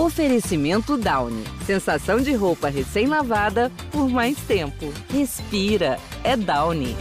Oferecimento Downy. Sensação de roupa recém-lavada por mais tempo. Respira. É Downy.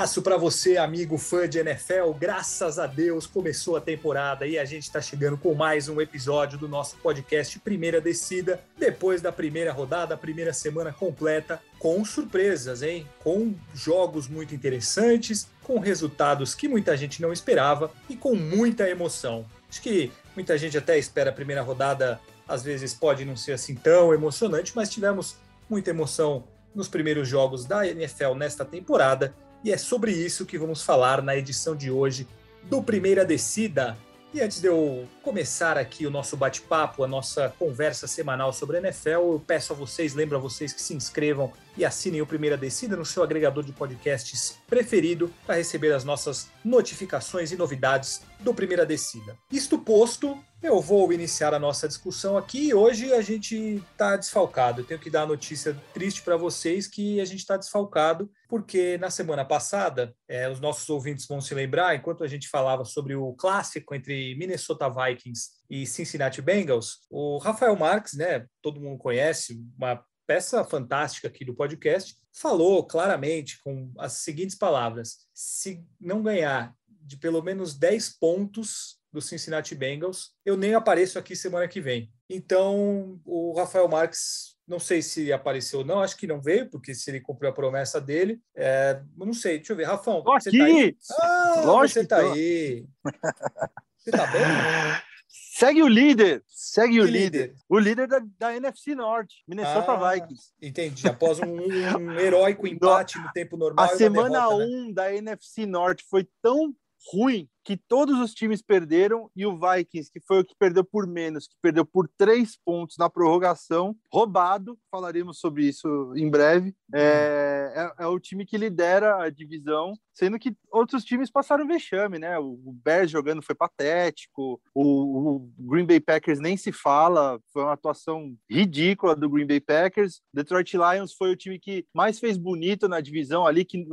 Abraço para você, amigo fã de NFL. Graças a Deus começou a temporada e a gente está chegando com mais um episódio do nosso podcast Primeira Descida, depois da primeira rodada, primeira semana completa, com surpresas, hein? Com jogos muito interessantes, com resultados que muita gente não esperava e com muita emoção. Acho que muita gente até espera a primeira rodada, às vezes pode não ser assim tão emocionante, mas tivemos muita emoção nos primeiros jogos da NFL nesta temporada e é sobre isso que vamos falar na edição de hoje do Primeira Descida. E antes de eu começar aqui o nosso bate-papo, a nossa conversa semanal sobre a NFL, eu peço a vocês, lembro a vocês que se inscrevam e assinem o Primeira Descida no seu agregador de podcasts preferido para receber as nossas notificações e novidades do Primeira Descida. Isto posto, eu vou iniciar a nossa discussão aqui hoje a gente está desfalcado. Eu tenho que dar a notícia triste para vocês que a gente está desfalcado, porque na semana passada, é, os nossos ouvintes vão se lembrar, enquanto a gente falava sobre o clássico entre Minnesota Vikings e Cincinnati Bengals, o Rafael Marques, né, todo mundo conhece, uma peça fantástica aqui do podcast, falou claramente com as seguintes palavras: se não ganhar de pelo menos 10 pontos do Cincinnati Bengals, eu nem apareço aqui semana que vem. Então, o Rafael Marques, não sei se apareceu ou não, acho que não veio, porque se ele cumpriu a promessa dele, é, não sei, deixa eu ver. Rafão, tô você aqui. tá aí? Ah, Lógico você tá tô. aí. Você tá bem? Segue o líder, segue Que o líder. O líder da, da NFC Norte, Minnesota Ah, Vikings. Entendi. Após um, um heróico empate no tempo normal. A semana derrota, 1 né? da NFC Norte foi tão ruim que todos os times perderam e o Vikings, que foi o que perdeu por menos, que perdeu por três pontos na prorrogação, roubado, falaremos sobre isso em breve, é, é- é o time que lidera a divisão, sendo que outros times passaram vexame, né? O, Bears jogando foi patético, o, o Green Bay Packers nem se fala, foi uma atuação ridícula do Green Bay Packers. Detroit Lions foi o time que mais fez bonito na divisão ali, que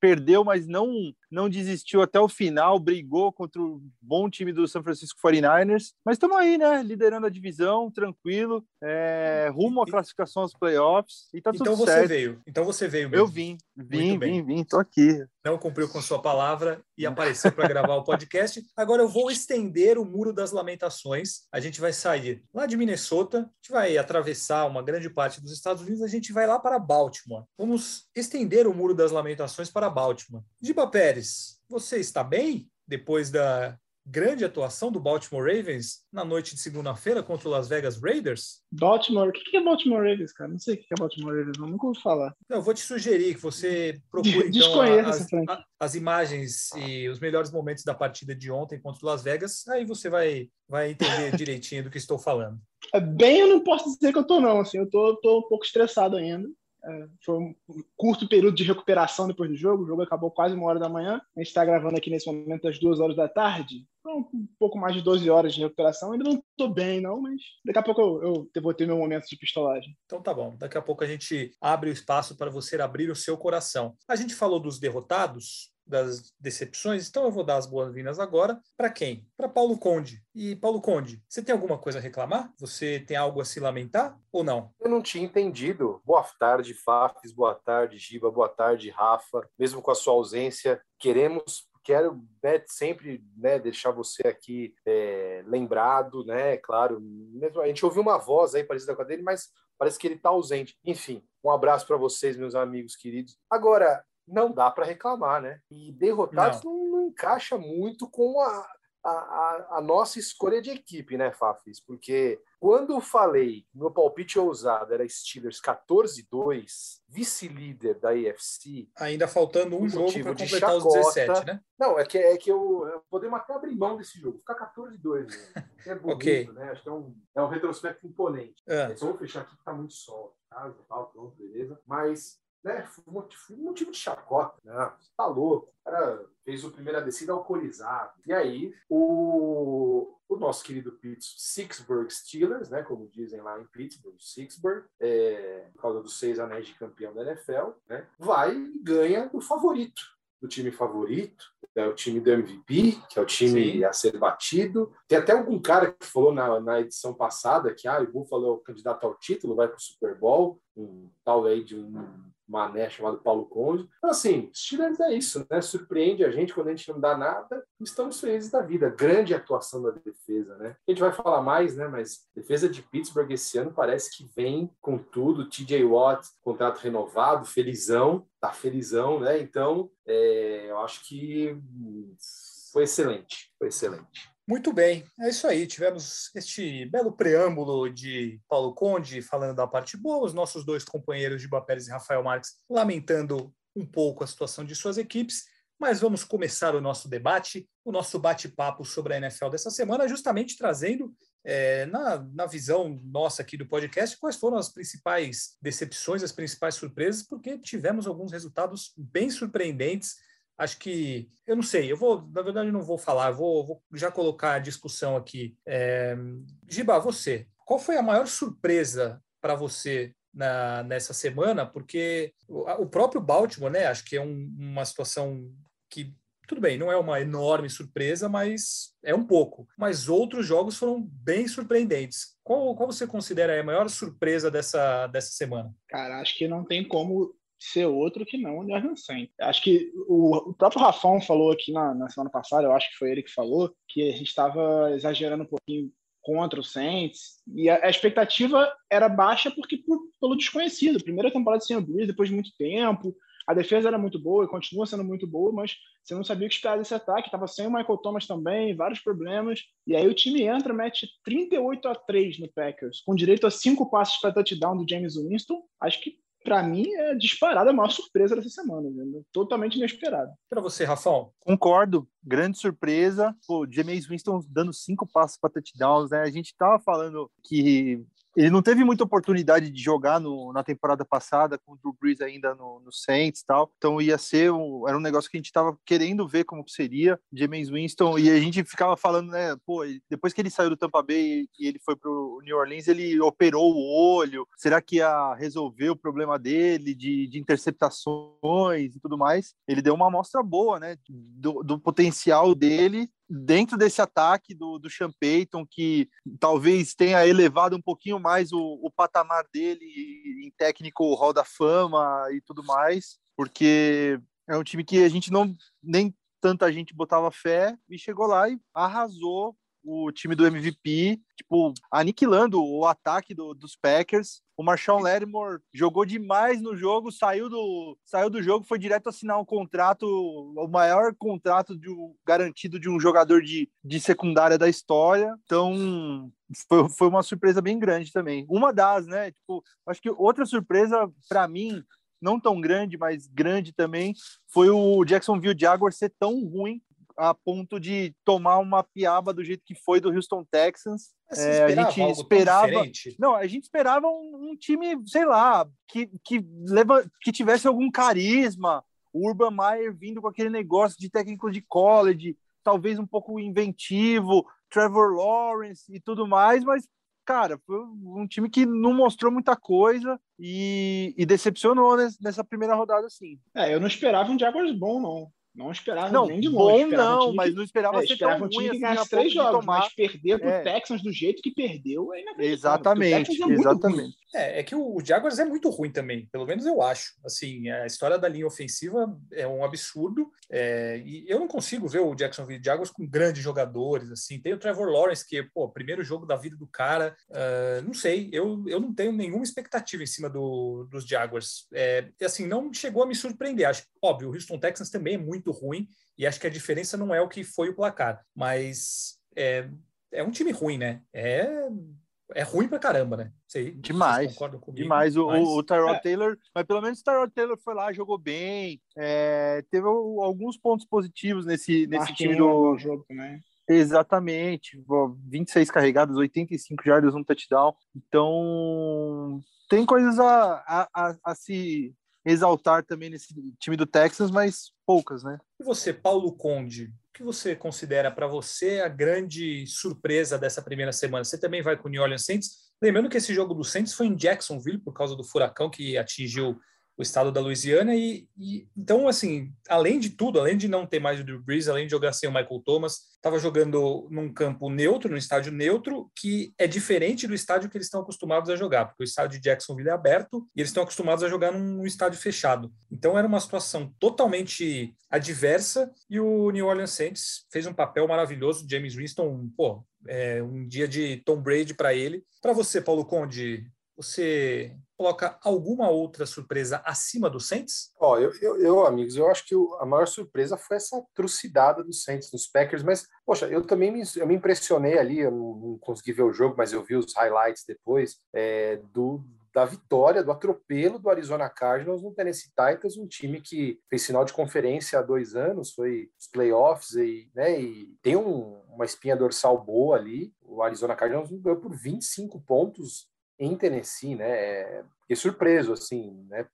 perdeu, mas não, não desistiu até o final, brigou contra o bom time do San Francisco 49ers. Mas estamos aí, né? Liderando a divisão, tranquilo, é, rumo à classificação aos playoffs e tá tudo Então você certo. veio. Então você veio mesmo. Eu vim, vim, vim, vim, tô aqui. Não cumpriu com sua palavra e apareceu para gravar o podcast. Agora eu vou estender o Muro das Lamentações. A gente vai sair lá de Minnesota, a gente vai atravessar uma grande parte dos Estados Unidos, a gente vai lá para Baltimore. Vamos estender o Muro das Lamentações para Baltimore. Giba Pérez, você está bem depois da grande atuação do Baltimore Ravens na noite de segunda-feira contra o Las Vegas Raiders? Baltimore, o que é Baltimore Ravens, cara? Não sei o que é Baltimore Ravens, não. nunca ouvi falar. Não, eu vou te sugerir que você procure então, as, a- as imagens e os melhores momentos da partida de ontem contra o Las Vegas. Aí você vai, vai entender direitinho do que estou falando. É, Bem, eu não posso dizer que eu tô, não. Assim, eu tô, tô um pouco estressado ainda. É, foi um curto período de recuperação depois do jogo. O jogo acabou quase uma hora da manhã. A gente está gravando aqui nesse momento às duas horas da tarde. Então, um pouco mais de 12 horas de recuperação. Ainda não tô bem, não, mas daqui a pouco eu, eu vou ter meu momento de pistolagem. Então tá bom. Daqui a pouco a gente abre o espaço para você abrir o seu coração. A gente falou dos derrotados, das decepções, então eu vou dar as boas-vindas agora. Para quem? Para Paulo Conde. E Paulo Conde, você tem alguma coisa a reclamar? Você tem algo a se lamentar ou não? Eu não tinha entendido. Boa tarde, Fafis. Boa tarde, Giba. Boa tarde, Rafa. Mesmo com a sua ausência, queremos. Quero né, sempre né, deixar você aqui é, lembrado, né? Claro, mesmo a gente ouviu uma voz aí parecida com a dele, mas parece que ele está ausente. Enfim, um abraço para vocês, meus amigos queridos. Agora, não dá para reclamar, né? E derrotados não, não encaixa muito com a, a, a, nossa escolha de equipe, né, Fafis? Porque quando eu falei, meu palpite ousado era Steelers 14-2, vice-líder da AFC. Ainda faltando um jogo para completar os chacota. 17, né? Não, é que, é que eu, eu podemos até abrir mão desse jogo, ficar 14-2. Né? É bonito, Ok. né? Acho que é um, é um retrospecto imponente. Ah. É, só vou fechar aqui que tá muito sol. Casa, tal, pronto, beleza. Mas né? Foi motivo de chacota. Você tá louco. O cara fez o primeira descida alcoolizado. E aí, o, o nosso querido Pittsburgh Steelers, né? Como dizem lá em Pittsburgh, Sixburg, é, por causa dos seis anéis de campeão da NFL, né? Vai e ganha do favorito do time favorito, é o time do MVP, que é o time Sim. a ser batido. Tem até algum cara que falou na, na edição passada que ah, o Buffalo é o candidato ao título, vai para o Super Bowl, um tal aí de um mané chamado Paulo Conde. Então, assim, Steelers é isso, né? Surpreende a gente quando a gente não dá nada. Estamos felizes da vida. Grande atuação da defesa, né? A gente vai falar mais, né? Mas defesa de Pittsburgh esse ano parece que vem com tudo. TJ Watt, contrato renovado, felizão, tá felizão, né? Então, é, eu acho que foi excelente, foi excelente. Muito bem, é isso aí. Tivemos este belo preâmbulo de Paulo Conde falando da parte boa, os nossos dois companheiros de Pérez e Rafael Marques lamentando um pouco a situação de suas equipes. Mas vamos começar o nosso debate, o nosso bate-papo sobre a NFL dessa semana, justamente trazendo, é, na, na visão nossa aqui do podcast, quais foram as principais decepções, as principais surpresas, porque tivemos alguns resultados bem surpreendentes acho que eu não sei, eu vou, na verdade, não vou falar, vou, vou já colocar a discussão aqui. É, Giba, você, qual foi a maior surpresa para você na, nessa semana? Porque o, o, próprio Baltimore, né? Acho que é um, uma situação que tudo bem, não é uma enorme surpresa, mas é um pouco. Mas outros jogos foram bem surpreendentes. Qual, qual você considera a maior surpresa dessa, dessa semana? Cara, acho que não tem como ser outro que não o Jordan Sainz. Acho que o, o, próprio Rafão falou aqui na, na, semana passada, eu acho que foi ele que falou, que a gente estava exagerando um pouquinho contra o Saints, e a, a expectativa era baixa porque por, pelo desconhecido. Primeira temporada sem o Breeze, depois de muito tempo, a defesa era muito boa e continua sendo muito boa, mas você não sabia o que esperar desse ataque. Estava sem o Michael Thomas também, vários problemas. E aí o time entra, mete 38 a 3 no Packers, com direito a cinco passes para touchdown do James Winston. Acho que para mim, é disparada a maior surpresa dessa semana. Né? Totalmente inesperado. Para você, Rafão? Concordo. Grande surpresa. O James Winston dando cinco passos para touchdowns. Né? A gente estava falando que ele não teve muita oportunidade de jogar no, na temporada passada com o Drew Brees ainda no, no Saints e tal. Então ia ser um, era um negócio que a gente estava querendo ver como seria James Winston e a gente ficava falando, né, pô, depois que ele saiu do Tampa Bay e ele foi pro New Orleans, ele operou o olho. Será que ia resolver o problema dele de, de interceptações e tudo mais? Ele deu uma amostra boa, né, do, do potencial dele dentro desse ataque do, do Sean Payton, que talvez tenha elevado um pouquinho mais o, o patamar dele em técnico Hall da Fama e tudo mais, porque é um time que a gente não nem tanta gente botava fé e chegou lá e arrasou o time do MVP, tipo, aniquilando o ataque do, dos Packers. O Marshall Lattimore jogou demais no jogo, saiu do, saiu do jogo, foi direto assinar um contrato, o maior contrato de garantido de um jogador de, de secundária da história. Então, foi, foi uma surpresa bem grande também. Uma das, né? Tipo, acho que outra surpresa para mim não tão grande, mas grande também, foi o Jacksonville Jaguars ser tão ruim a ponto de tomar uma piaba do jeito que foi do Houston Texans. É, a gente esperava. Não, a gente esperava um, um, time, sei lá, que, que, leva, que tivesse algum carisma. O Urban Meyer vindo com aquele negócio de técnico de college, talvez um pouco inventivo, Trevor Lawrence e tudo mais, mas cara, foi um time que não mostrou muita coisa e, e decepcionou nessa primeira rodada, sim. É, eu não esperava um Jaguars bom, não. Não esperava não, nem de longe. Bom não, um mas não esperava é, ser esperava tão um time ruim que assim, três jogos, tomar... mas perder pro é. Texans do jeito que perdeu é Exatamente, é exatamente. É, é que o Jaguars é muito ruim também, pelo menos eu acho. Assim, a história da linha ofensiva é um absurdo é, e eu não consigo ver o Jacksonville Jaguars com grandes jogadores. Assim, tem o Trevor Lawrence que, pô, primeiro jogo da vida do cara, uh, não sei, eu, eu não tenho nenhuma expectativa em cima do, dos Jaguars. É, assim, não chegou a me surpreender. Acho, óbvio, o Houston Texans também é muito ruim e acho que a diferença não é o que foi o placar, mas é, é um time ruim, né? É é ruim pra caramba, né? Sei, demais. Comigo, demais. O, mas... o Tyrod é. Taylor, mas pelo menos o Tyrod Taylor foi lá, jogou bem. É, teve alguns pontos positivos nesse, nesse time do jogo também. Exatamente. 26 carregados, 85 jardas, um touchdown. Então, tem coisas a, a, a, a se exaltar também nesse time do Texas, mas poucas, né? E você, Paulo Conde, o que você considera para você a grande surpresa dessa primeira semana? Você também vai com o New Orleans Saints? Lembrando que esse jogo do Saints foi em Jacksonville por causa do furacão que atingiu o estado da Louisiana e, e, então assim além de tudo além de não ter mais o Drew Brees além de jogar sem o Michael Thomas estava jogando num campo neutro num estádio neutro que é diferente do estádio que eles estão acostumados a jogar porque o estádio de Jacksonville é aberto e eles estão acostumados a jogar num, estádio fechado. Então era uma situação totalmente adversa e o New Orleans Saints fez um papel maravilhoso James Winston pô é um dia de Tom Brady para ele. Para você Paulo Conde você coloca alguma outra surpresa acima do Saints? Ó, eu, eu, eu, amigos, eu acho que a maior surpresa foi essa trucidada do Saints nos Packers, mas, poxa, eu também me, eu me impressionei ali, eu não, não, consegui ver o jogo, mas eu vi os highlights depois, é, do, da vitória, do atropelo do Arizona Cardinals no Tennessee Titans, um time que fez final de conferência há dois anos, foi os playoffs e, né, e tem um, uma espinha dorsal boa ali. O Arizona Cardinals ganhou por 25 pontos em Tennessee, né? Fiquei surpreso, assim, né?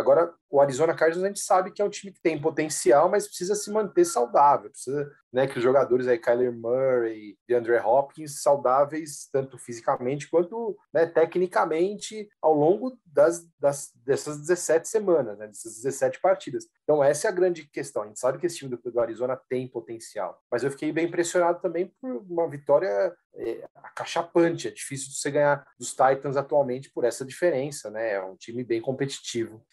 Agora, o Arizona Cardinals a gente sabe que é um time que tem potencial, mas precisa se manter saudável, precisa né, que os jogadores aí, Kyler Murray e Andre Hopkins, saudáveis tanto fisicamente quanto né, tecnicamente ao longo das, das, dessas 17 semanas, né, dessas 17 partidas. Então, essa é a grande questão. A gente sabe que esse time do, do Arizona tem potencial, mas eu fiquei bem impressionado também por uma vitória é, acachapante. É difícil de você ganhar dos Titans atualmente por essa diferença, né? É um time bem competitivo.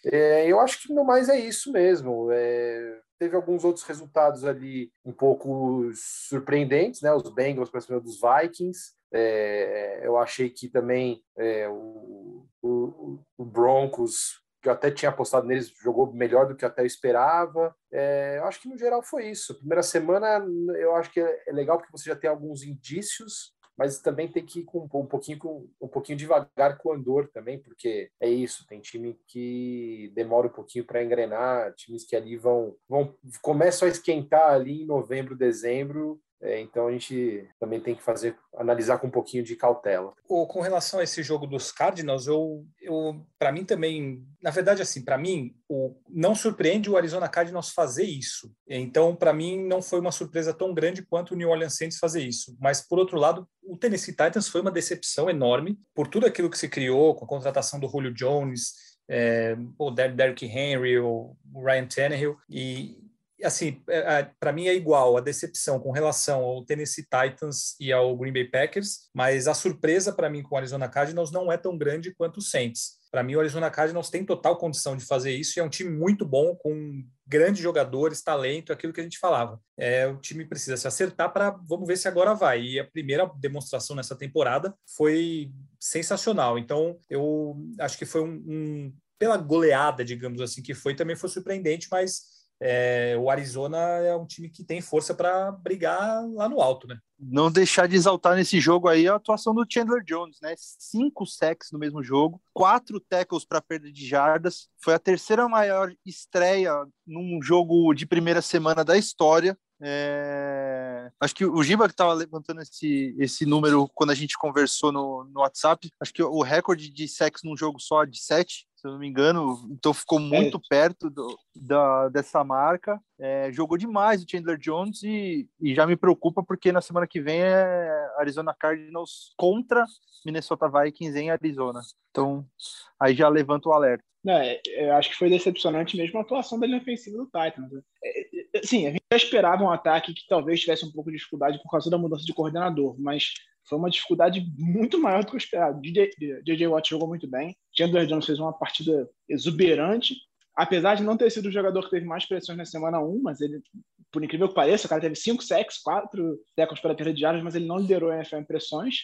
Eu acho que no mais é isso mesmo. É, teve alguns outros resultados ali um pouco surpreendentes, né? Os Bengals para cima dos Vikings. É, eu achei que também é, o, o, o, Broncos, que eu até tinha apostado neles, jogou melhor do que eu até esperava. É, eu acho que no geral foi isso. Primeira semana eu acho que é, é legal porque você já tem alguns indícios mas também tem que ir com um pouquinho com um pouquinho devagar com o Andor também, porque é isso, tem time que demora um pouquinho para engrenar, times que ali vão vão começam a esquentar ali em novembro, dezembro é, então a gente também tem que fazer, analisar com um pouquinho de cautela. com relação a esse jogo dos Cardinals, eu, eu para mim também, na verdade, assim, para mim, o, não surpreende o Arizona Cardinals fazer isso. Então, para mim, não foi uma surpresa tão grande quanto o New Orleans Saints fazer isso. Mas, por outro lado, o Tennessee Titans foi uma decepção enorme por tudo aquilo que se criou com a contratação do Julio Jones, é, o Derrick Henry, o Ryan Tannehill, e assim, é, é, para mim é igual a decepção com relação ao Tennessee Titans e ao Green Bay Packers, mas a surpresa para mim com o Arizona Cardinals não é tão grande quanto o Saints. Para mim, o Arizona Cardinals tem total condição de fazer isso e é um time muito bom, com grandes jogadores, talento, aquilo que a gente falava. É, o time precisa se acertar para vamos ver se agora vai. E a primeira demonstração nessa temporada foi sensacional. Então, eu acho que foi um, um pela goleada, digamos assim, que foi, também foi surpreendente, mas é, o Arizona é um time que tem força para brigar lá no alto, né? Não deixar de exaltar nesse jogo aí a atuação do Chandler Jones, né? Cinco sacks no mesmo jogo, quatro tackles para perda de jardas. Foi a terceira maior estreia num jogo de primeira semana da história. É... Acho que o Giba que estava levantando esse, esse número quando a gente conversou no, no WhatsApp. Acho que o recorde de sacks num jogo só de sete se eu não me engano, então ficou muito é. perto do, da, dessa marca. É, jogou demais o Chandler Jones e, e, já me preocupa porque na semana que vem é Arizona Cardinals contra Minnesota Vikings em Arizona. Então aí já levanta o alerta. É, eu acho que foi decepcionante mesmo a atuação da linha ofensiva do Titans. Né? É, é, sim, a gente já esperava um ataque que talvez tivesse um pouco de dificuldade por causa da mudança de coordenador, mas foi uma dificuldade muito maior do que o esperado. DJ Watt jogou muito bem. Chandler Jones fez uma partida exuberante. Apesar de não ter sido o jogador que teve mais pressões na semana 1, mas ele, por incrível que pareça, o cara teve 5 sacks, 4 tackles para perda de mas ele não liderou a NFL em pressões.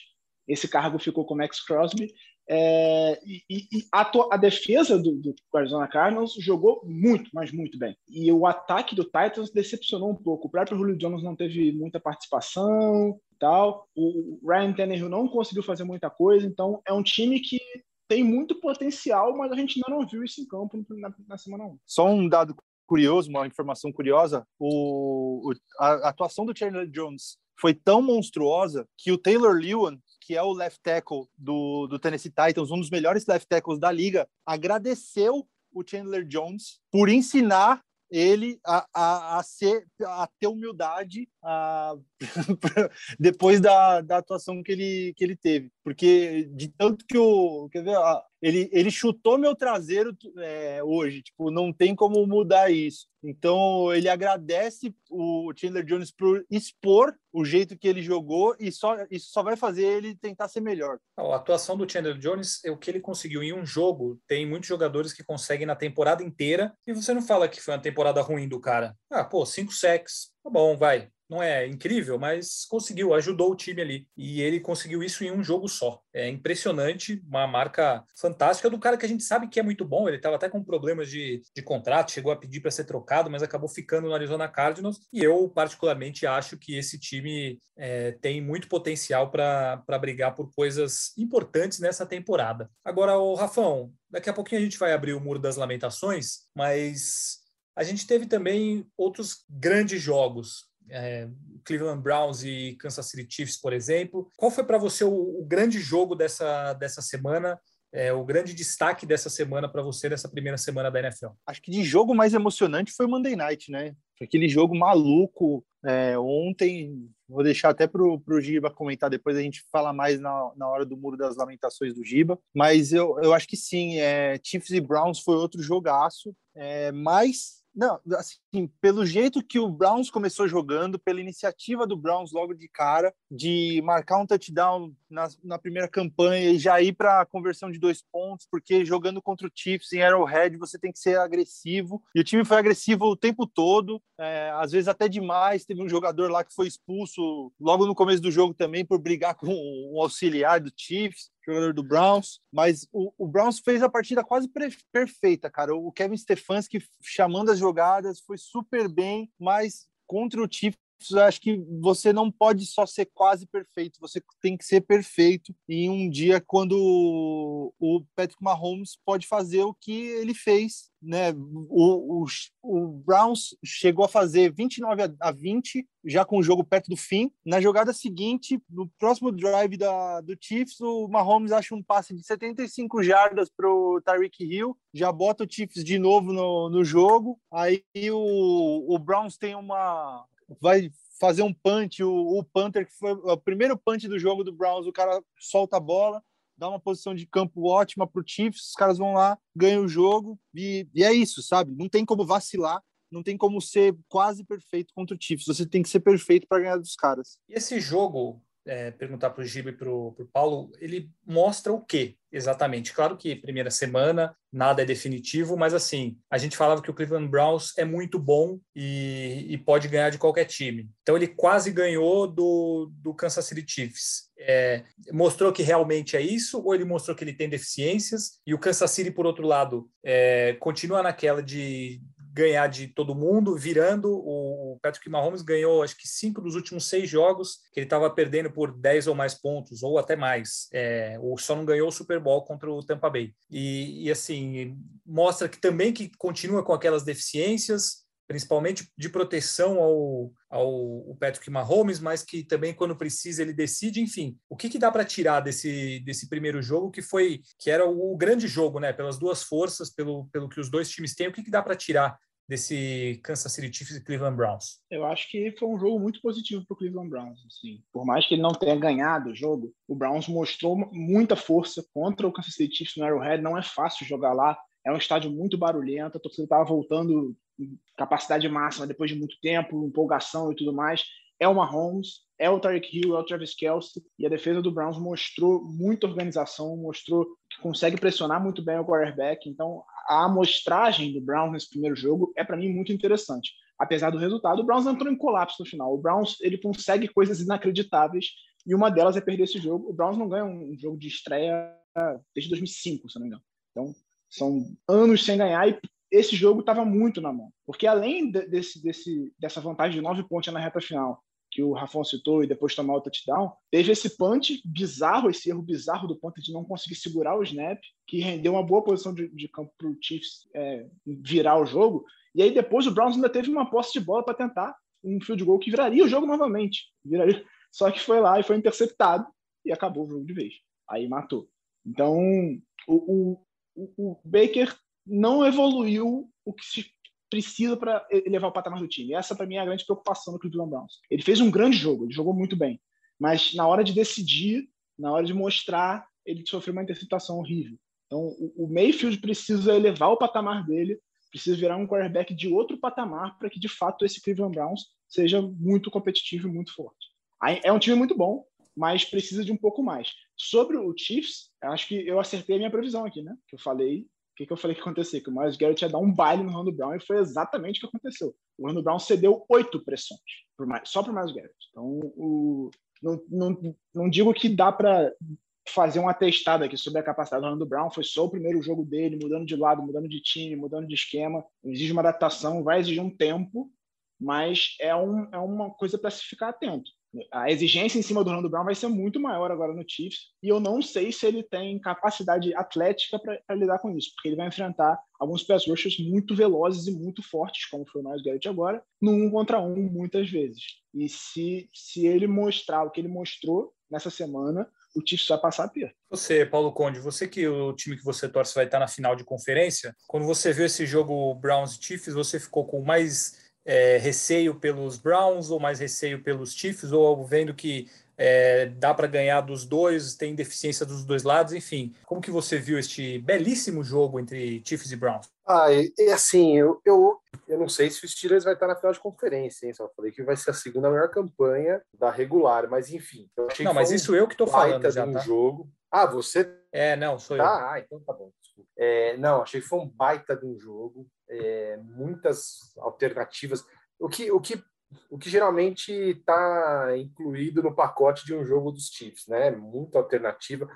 Esse cargo ficou com Max Crosby. É, e, e a, a, defesa do, do Arizona Cardinals jogou muito, mas muito bem. E o ataque do Titans decepcionou um pouco. O próprio Julio Jones não teve muita participação tal. O Ryan Tannehill não conseguiu fazer muita coisa. Então, é um time que tem muito potencial, mas a gente ainda não viu isso em campo na, na semana 1. Só um dado curioso, uma informação curiosa: o, a atuação do Chandler Jones foi tão monstruosa que o Taylor Lewan que é o left tackle do, do Tennessee Titans, um dos melhores left tackles da liga, agradeceu o Chandler Jones por ensinar ele a, a, a, ser, a ter humildade a, depois da, da atuação que ele, que ele teve. Porque de tanto que o. Quer ver? Ele, ele chutou meu traseiro é, hoje, tipo, não tem como mudar isso. Então ele agradece o Chandler Jones por expor o jeito que ele jogou e só isso só vai fazer ele tentar ser melhor. A atuação do Chandler Jones é o que ele conseguiu em um jogo. Tem muitos jogadores que conseguem na temporada inteira e você não fala que foi uma temporada ruim do cara. Ah, pô, cinco sacks, tá bom, vai não é incrível, mas conseguiu, ajudou o time ali. E ele conseguiu isso em um jogo só. É impressionante, uma marca fantástica do cara que a gente sabe que é muito bom. Ele estava até com problemas de, de contrato, chegou a pedir para ser trocado, mas acabou ficando no Arizona Cardinals. E eu, particularmente, acho que esse time é, tem muito potencial para brigar por coisas importantes nessa temporada. Agora, o Rafão, daqui a pouquinho a gente vai abrir o Muro das Lamentações, mas a gente teve também outros grandes jogos é, Cleveland Browns e Kansas City Chiefs, por exemplo. Qual foi para você o, o, grande jogo dessa, dessa semana? É, o grande destaque dessa semana para você, dessa primeira semana da NFL? Acho que de jogo mais emocionante foi o Monday Night, né? Aquele jogo maluco. É, ontem, vou deixar até para o Giba comentar depois, a gente fala mais na, na hora do Muro das Lamentações do Giba. Mas eu, eu acho que sim, é, Chiefs e Browns foi outro jogaço. É, mas não, assim, pelo jeito que o Browns começou jogando, pela iniciativa do Browns logo de cara, de marcar um touchdown na, na primeira campanha e já ir para a conversão de dois pontos, porque jogando contra o Chiefs em Arrowhead você tem que ser agressivo. E o time foi agressivo o tempo todo, é, às vezes até demais. Teve um jogador lá que foi expulso logo no começo do jogo também por brigar com um auxiliar do Chiefs jogador do Browns, mas o, o Browns fez a partida quase perfeita, cara. O Kevin Stefanski chamando as jogadas foi super bem, mas contra o Chiefs acho que você não pode só ser quase perfeito, você tem que ser perfeito em um dia quando o Patrick Mahomes pode fazer o que ele fez, né? O, o, o Browns chegou a fazer 29 a 20, já com o jogo perto do fim. Na jogada seguinte, no próximo drive da, do Chiefs, o Mahomes acha um passe de 75 jardas para o Tyreek Hill, já bota o Chiefs de novo no, no jogo. Aí o, o Browns tem uma, vai fazer um punch, o, o que foi o primeiro punch do jogo do Browns, o cara solta a bola, dá uma posição de campo ótima para o Chiefs, os caras vão lá, ganham o jogo, e, e é isso, sabe? Não tem como vacilar, não tem como ser quase perfeito contra o Chiefs, você tem que ser perfeito para ganhar dos caras. E esse jogo, é, perguntar para o Giba e para o Paulo, ele mostra o quê exatamente? Claro que primeira semana nada é definitivo, mas assim, a gente falava que o Cleveland Browns é muito bom e, e pode ganhar de qualquer time. Então ele quase ganhou do, do Kansas City Chiefs. É, mostrou que realmente é isso, ou ele mostrou que ele tem deficiências, e o Kansas City, por outro lado, é, continua naquela de, ganhar de todo mundo, virando. O Patrick Mahomes ganhou, acho que cinco dos últimos seis jogos, que ele estava perdendo por 10 ou mais pontos, ou até mais. É, ou só não ganhou o Super Bowl contra o Tampa Bay. E, e assim, mostra que também que continua com aquelas deficiências, principalmente de proteção ao, ao Patrick Mahomes, mas que também quando precisa ele decide, enfim. O que, que dá para tirar desse, desse primeiro jogo que foi que era o grande jogo, né? Pelas duas forças, pelo, pelo que os dois times têm, o que, que dá para tirar desse Kansas City Chiefs e Cleveland Browns? Eu acho que foi um jogo muito positivo para o Cleveland Browns. Assim. Por mais que ele não tenha ganhado o jogo, o Browns mostrou muita força contra o Kansas City Chiefs no Arrowhead. Não é fácil jogar lá. É um estádio muito barulhento. A torcida estava voltando capacidade máxima depois de muito tempo, empolgação e tudo mais. É o Mahomes, é o Tarek Hill, é o Travis Kelce, e a defesa do Browns mostrou muita organização, mostrou que consegue pressionar muito bem o quarterback. Então, a amostragem do Browns nesse primeiro jogo é, para mim, muito interessante. Apesar do resultado, o Browns entrou em colapso no final. O Browns ele consegue coisas inacreditáveis, e uma delas é perder esse jogo. O Browns não ganha um jogo de estreia desde 2005, se não me engano. Então, são anos sem ganhar e esse jogo estava muito na mão. Porque além de, desse, desse, dessa vantagem de nove pontos na reta final, que o Rafão citou e depois tomar o touchdown, teve esse punch bizarro, esse erro bizarro do ponto de não conseguir segurar o snap, que rendeu uma boa posição de, de campo para o Chiefs é, virar o jogo. E aí depois o Browns ainda teve uma posse de bola para tentar um field goal que viraria o jogo novamente. Viraria. Só que foi lá e foi interceptado e acabou o jogo de vez. Aí matou. Então, o, o, o Baker não evoluiu o que se precisa para elevar o patamar do time. Essa, para mim, é a grande preocupação do Cleveland Browns. Ele fez um grande jogo, ele jogou muito bem, mas na hora de decidir, na hora de mostrar, ele sofreu uma interceptação horrível. Então, o Mayfield precisa elevar o patamar dele, precisa virar um quarterback de outro patamar para que, de fato, esse Cleveland Browns seja muito competitivo e muito forte. É um time muito bom, mas precisa de um pouco mais. Sobre o Chiefs, acho que eu acertei a minha previsão aqui, né? Que eu falei, o que, que eu falei que ia acontecer? Que o Miles Garrett ia dar um baile no Rondo Brown e foi exatamente o que aconteceu. O Rondo Brown cedeu oito pressões, só para o Miles Garrett. Então, o, não, não, não digo que dá para fazer um atestado aqui sobre a capacidade do Orlando Brown. Foi só o primeiro jogo dele, mudando de lado, mudando de time, mudando de esquema. Exige uma adaptação, vai exigir um tempo, mas é, um, é uma coisa para se ficar atento. A exigência em cima do Orlando Brown vai ser muito maior agora no Chiefs, e eu não sei se ele tem capacidade atlética para lidar com isso, porque ele vai enfrentar alguns pass rushers muito velozes e muito fortes, como foi o Miles Garrett agora, no um contra um muitas vezes. E se, se ele mostrar o que ele mostrou nessa semana, o Chiefs vai passar a ter. Você, Paulo Conde, você que o time que você torce vai estar na final de conferência, quando você viu esse jogo Browns Chiefs, você ficou com mais é, receio pelos Browns ou mais receio pelos Chiefs, ou vendo que é, dá para ganhar dos dois, tem deficiência dos dois lados, enfim. Como que você viu este belíssimo jogo entre Chiefs e Browns? Ah, é assim, eu, eu, eu não sei se o Steelers vai estar na final de conferência, hein? Só falei que vai ser a segunda melhor campanha da regular, mas enfim. não, mas isso eu que estou falando já, um tá? jogo. Ah, você? É, não, sou eu. Ah, então tá bom. É, não, achei que foi um baita de um jogo, é, muitas alternativas. O que, o que o que geralmente está incluído no pacote de um jogo dos Chiefs, né? Muita alternativa.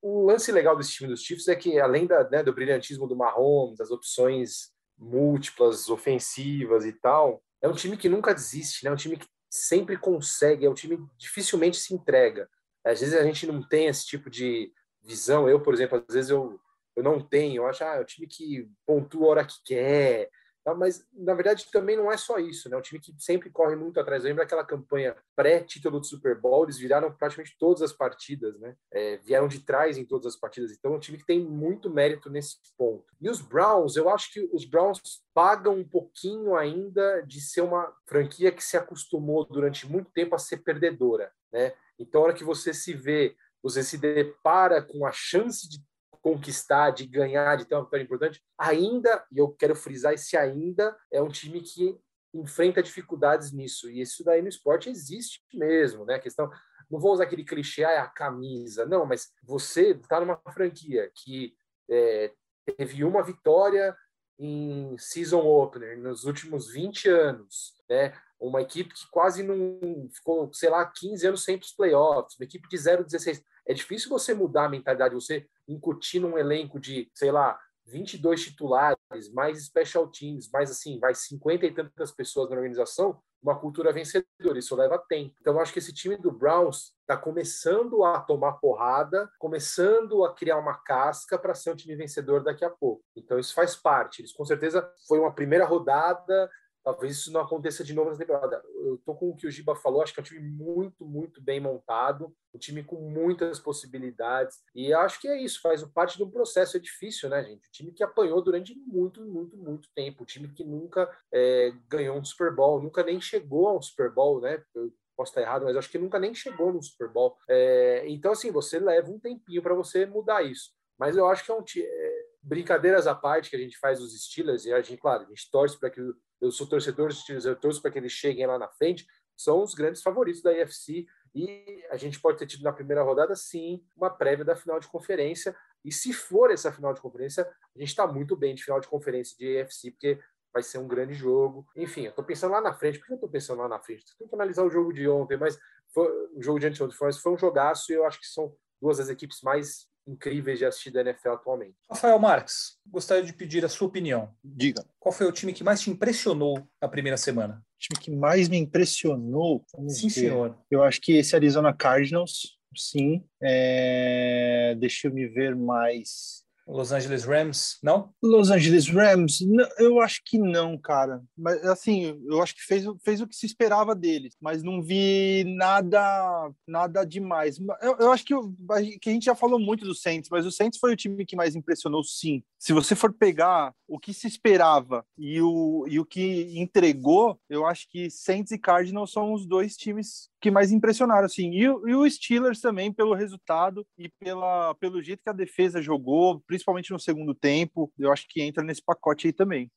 O lance legal desse time dos Chiefs é que, além da, né, do brilhantismo do Mahomes, das opções múltiplas, ofensivas e tal, é um time que nunca desiste, né? É um time que sempre consegue, é um time que dificilmente se entrega. Às vezes a gente não tem esse tipo de visão. Eu, por exemplo, às vezes eu, eu não tenho. Eu acho, ah, é um time que pontua a hora que quer, Tá? Mas, na verdade, também não é só isso. Né? O time que sempre corre muito atrás. Lembra aquela campanha pré-título do Super Bowl? Eles viraram praticamente todas as partidas, né? É, vieram de trás em todas as partidas. Então, é um time que tem muito mérito nesse ponto. E os Browns, eu acho que os Browns pagam um pouquinho ainda de ser uma franquia que se acostumou durante muito tempo a ser perdedora, né? Então, a hora que você se vê, você se depara com a chance de conquistar, de ganhar, de ter uma vitória importante, ainda, e eu quero frisar esse ainda, é um time que enfrenta dificuldades nisso. E isso daí no esporte existe mesmo, né? A questão, não vou usar aquele clichê, ah, é a camisa. Não, mas você está numa franquia que é, teve uma vitória em season opener nos últimos 20 anos, né? Uma equipe que quase não ficou, sei lá, 15 anos sem os playoffs, uma equipe de 0-16. É difícil você mudar a mentalidade, você incutir num elenco de, sei lá, 22 titulares, mais special teams, mais assim, vai 50 e tantas pessoas na organização, uma cultura vencedora. Isso leva tempo. Então, acho que esse time do Browns está começando a tomar porrada, começando a criar uma casca para ser um time vencedor daqui a pouco. Então, isso faz parte. Eles, com certeza, foi uma primeira rodada Talvez isso não aconteça de novo nessa temporada. Eu tô com o que o Giba falou, acho que é um time muito, muito bem montado, um time com muitas possibilidades. E acho que é isso, faz parte de um processo. É difícil, né, gente? O time que apanhou durante muito, muito, muito tempo. O time que nunca é, ganhou um Super Bowl, nunca nem chegou a um Super Bowl, né? Eu posso estar errado, mas acho que nunca nem chegou no Super Bowl. É, então, assim, você leva um tempinho para você mudar isso. Mas eu acho que é um. É, brincadeiras à parte que a gente faz os Steelers, e a gente, claro, a gente torce para que eu sou torcedor dos Steelers, eu torço para que eles cheguem lá na frente, são os grandes favoritos da IFC e a gente pode ter tido na primeira rodada, sim, uma prévia da final de conferência. E se for essa final de conferência, a gente está muito bem de final de conferência de AFC, porque vai ser um grande jogo. Enfim, eu estou pensando lá na frente. Por que eu estou pensando lá na frente? Tem que analisar o jogo de ontem, mas foi, o jogo de anteontem foi, foi um jogaço e eu acho que são duas das equipes mais incríveis de assistir da NFL atualmente. Rafael Marques, gostaria de pedir a sua opinião. Diga. Qual foi o time que mais te impressionou na primeira semana? O time que mais me impressionou? Sim, ver. senhor. Eu acho que esse Arizona Cardinals, sim. É... Deixa eu me ver mais. Los Angeles Rams, não? Los Angeles Rams, eu acho que não, cara. Mas assim, eu acho que fez, fez o que se esperava deles, mas não vi nada nada demais. Eu, eu acho que, eu, que a gente já falou muito do Saints, mas o Saints foi o time que mais impressionou, sim. Se você for pegar o que se esperava e o, e o que entregou, eu acho que Saints e Cardinals são os dois times que mais impressionaram, assim. E, e, o Steelers também pelo resultado e pela, pelo jeito que a defesa jogou, principalmente no segundo tempo, eu acho que entra nesse pacote aí também.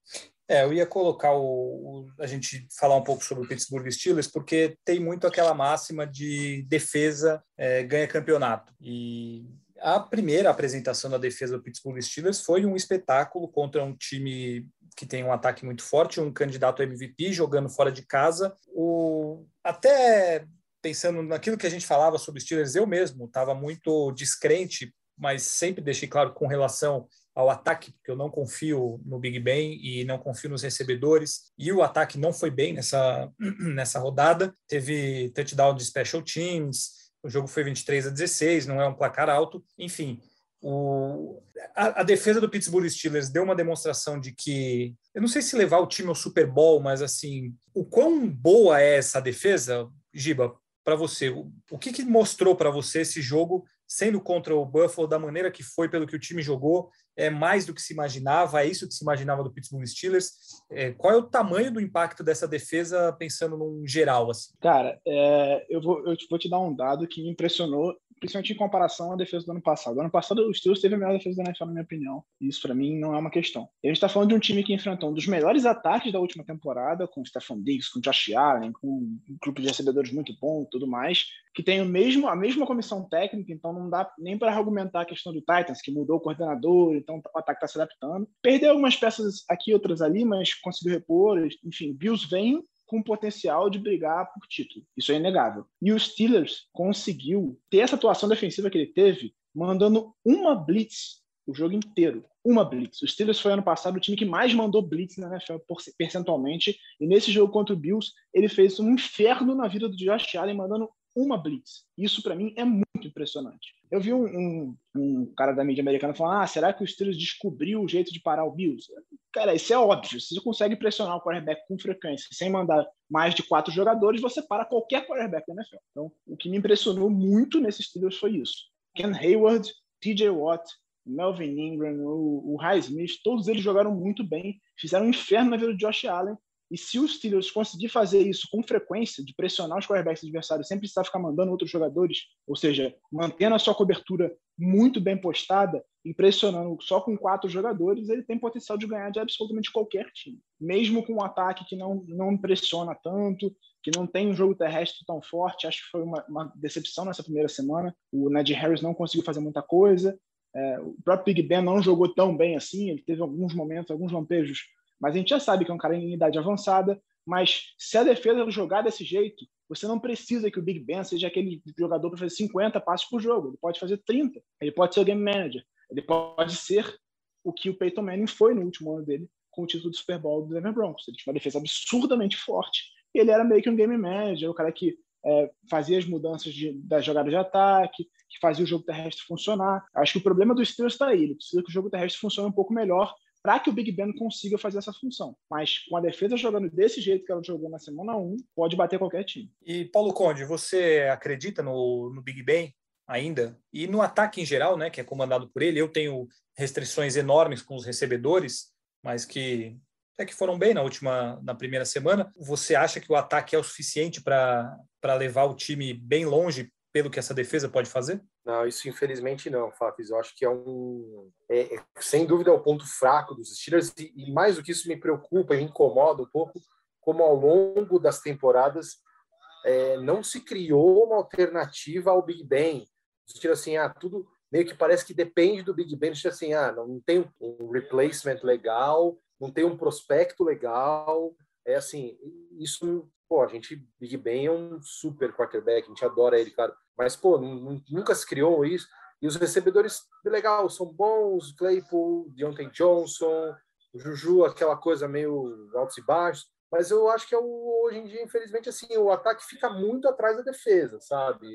É, eu ia colocar o, o, a gente falar um pouco sobre o Pittsburgh Steelers, porque tem muito aquela máxima de defesa é, ganha campeonato. E a primeira apresentação da defesa do Pittsburgh Steelers foi um espetáculo contra um time que tem um ataque muito forte, um candidato MVP jogando fora de casa. O até pensando naquilo que a gente falava sobre Steelers, eu mesmo estava muito descrente, mas sempre deixei claro com relação ao ataque, porque eu não confio no Big Ben e não confio nos recebedores. E o ataque não foi bem nessa, nessa rodada. Teve touchdown de special teams, o jogo foi 23 a 16, não é um placar alto. Enfim, o, a, a, defesa do Pittsburgh Steelers deu uma demonstração de que, eu não sei se levar o time ao Super Bowl, mas assim, o quão boa é essa defesa, Giba, para você? O, o que, que mostrou para você esse jogo, sendo contra o Buffalo, da maneira que foi, pelo que o time jogou? É mais do que se imaginava? É isso que se imaginava do Pittsburgh Steelers? É, qual é o tamanho do impacto dessa defesa, pensando num geral? Assim? Cara, é, eu, vou, eu vou te dar um dado que me impressionou principalmente em comparação à defesa do ano passado. ano passado, o Steelers teve a melhor defesa da NFL, na minha opinião. Isso, para mim, não é uma questão. A gente está falando de um time que enfrentou um dos melhores ataques da última temporada, com o Stephon Diggs, com o Josh Allen, com um grupo de recebedores muito bom e tudo mais, que tem o mesmo, a mesma comissão técnica, então não dá nem para argumentar a questão do Titans, que mudou o coordenador, então o ataque está se adaptando. Perdeu algumas peças aqui, outras ali, mas conseguiu repor. Enfim, Bills vem com potencial de brigar por título. Isso é inegável. E o Steelers conseguiu ter essa atuação defensiva que ele teve, mandando uma blitz o jogo inteiro. Uma blitz. O Steelers foi ano passado o time que mais mandou blitz na NFL percentualmente. E nesse jogo contra o Bills, ele fez um inferno na vida do Josh Allen, mandando uma blitz. Isso para mim é muito impressionante. Eu vi um, um, um, cara da mídia americana falando: ah, será que o Steelers descobriu o jeito de parar o Bills? Cara, isso é óbvio. Se você consegue pressionar o quarterback com frequência, sem mandar mais de quatro jogadores, você para qualquer quarterback da NFL. Então, o que me impressionou muito nesses Steelers foi isso. Ken Hayward, TJ Watt, Melvin Ingram, o, o High Smith, todos eles jogaram muito bem, fizeram um inferno na vida do Josh Allen e se os Steelers conseguir fazer isso com frequência, de pressionar os quarterbacks adversários sem precisar ficar mandando outros jogadores, ou seja, mantendo a sua cobertura muito bem postada e pressionando só com quatro jogadores, ele tem potencial de ganhar de absolutamente qualquer time. Mesmo com um ataque que não, não pressiona tanto, que não tem um jogo terrestre tão forte, acho que foi uma, uma decepção nessa primeira semana. O Ned Harris não conseguiu fazer muita coisa. É, o próprio Big Ben não jogou tão bem assim, ele teve alguns momentos, alguns lampejos mas a gente já sabe que é um cara em idade avançada. Mas se a defesa jogar desse jeito, você não precisa que o Big Ben seja aquele jogador para fazer 50 passos por jogo. Ele pode fazer 30. Ele pode ser o game manager. Ele pode ser o que o Peyton Manning foi no último ano dele com o título do Super Bowl do Denver Broncos. Ele tinha uma defesa absurdamente forte. E ele era meio que um game manager, o cara que é, fazia as mudanças de, das jogadas de ataque, que fazia o jogo terrestre funcionar. Acho que o problema do Steelers está aí. Ele precisa que o jogo terrestre funcione um pouco melhor para que o Big Ben consiga fazer essa função. Mas com a defesa jogando desse jeito que ela jogou na semana 1, pode bater qualquer time. E Paulo Conde, você acredita no, no Big Ben ainda? E no ataque em geral, né, que é comandado por ele, eu tenho restrições enormes com os recebedores, mas que até que foram bem na última, na primeira semana. Você acha que o ataque é o suficiente para levar o time bem longe pelo que essa defesa pode fazer? Não, isso infelizmente não, Fafis. Eu acho que é um. É, é, sem dúvida é o ponto fraco dos Steelers, e, e, mais do que isso me preocupa e incomoda um pouco, como ao longo das temporadas é, não se criou uma alternativa ao Big Ben. Os assim, ah, tudo meio que parece que depende do Big Ben, assim, ah, não tem um replacement legal, não tem um prospecto legal. É assim, isso pô, a gente, Big Ben é um super quarterback, a gente adora ele, cara. Mas, pô, nunca se criou isso. E os recebedores, legal, são bons, Claypool, Deontay Johnson, Juju, aquela coisa meio altos e baixos. Mas eu acho que é o, hoje em dia, infelizmente, assim, o ataque fica muito atrás da defesa, sabe?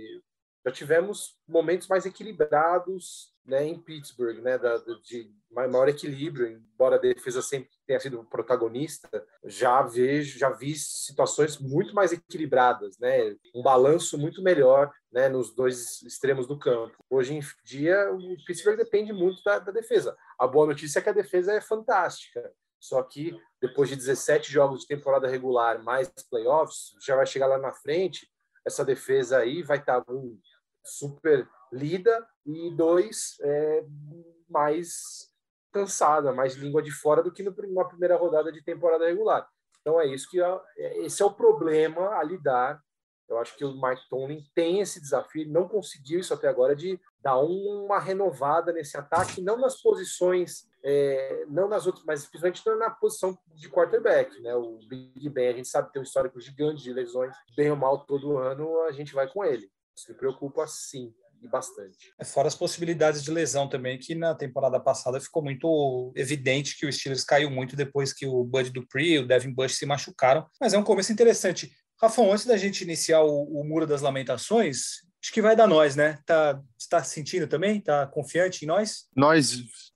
já tivemos momentos mais equilibrados né, em Pittsburgh, né, da, de maior equilíbrio, embora a defesa sempre tenha sido protagonista, já vejo, já vi situações muito mais equilibradas, né, um balanço muito melhor, né, nos dois extremos do campo. Hoje em dia, o Pittsburgh depende muito da, da defesa. A boa notícia é que a defesa é fantástica, só que depois de 17 jogos de temporada regular mais playoffs, já vai chegar lá na frente, essa defesa aí vai estar um super lida e dois é, mais cansada, mais língua de fora do que na primeira rodada de temporada regular. Então é isso que é, esse é o problema a lidar. Eu acho que o Mike Tomlin tem esse desafio, não conseguiu isso até agora de dar uma renovada nesse ataque, não nas posições, é, não nas outras, mas principalmente na posição de quarterback, né? O Big Ben, a gente sabe tem um histórico gigante de lesões, bem ou mal todo ano a gente vai com ele. Isso me preocupa sim e bastante. É fora as possibilidades de lesão também, que na temporada passada ficou muito evidente que o Steelers caiu muito depois que o Bud Dupree e o Devin Bush se machucaram. Mas é um começo interessante. Rafão, antes da gente iniciar o, o Muro das Lamentações, acho que vai dar nós, né? Tá, está sentindo também? Tá confiante em nós? Nós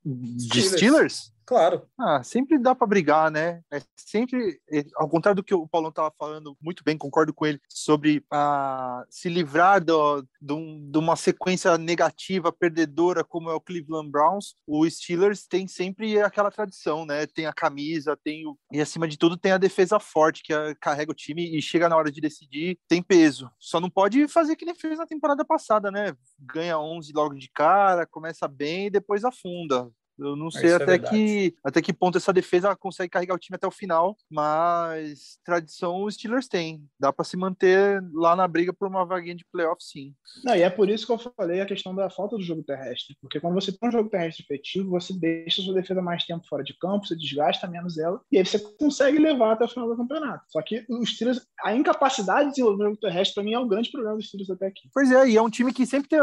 de Steelers? Steelers? Claro. Ah, sempre dá para brigar, né? É sempre, é, ao contrário do que o Paulão estava falando, muito bem, concordo com ele, sobre ah, se livrar do, de uma sequência negativa, perdedora, como é o Cleveland Browns, o Steelers tem sempre aquela tradição, né? Tem a camisa, tem o, e acima de tudo tem a defesa forte que a, carrega o time e chega na hora de decidir, tem peso. Só não pode fazer que nem fez na temporada passada, né? Ganha 11 logo de cara, começa bem e depois afunda. Eu não sei Isso é até, é que, até que ponto essa defesa consegue carregar o time até o final, mas tradição os Steelers têm. Dá para se manter lá na briga por uma vaguinha de playoff, sim. Não, e é por isso que eu falei a questão da falta do jogo terrestre. Porque quando você tem um jogo terrestre efetivo, você deixa sua defesa mais tempo fora de campo, você desgasta menos ela, e aí você consegue levar até o final do campeonato. Só que os Steelers, a incapacidade de desenvolver o jogo terrestre, para mim, é o grande problema dos Steelers até aqui. Pois é, e é um time que sempre tem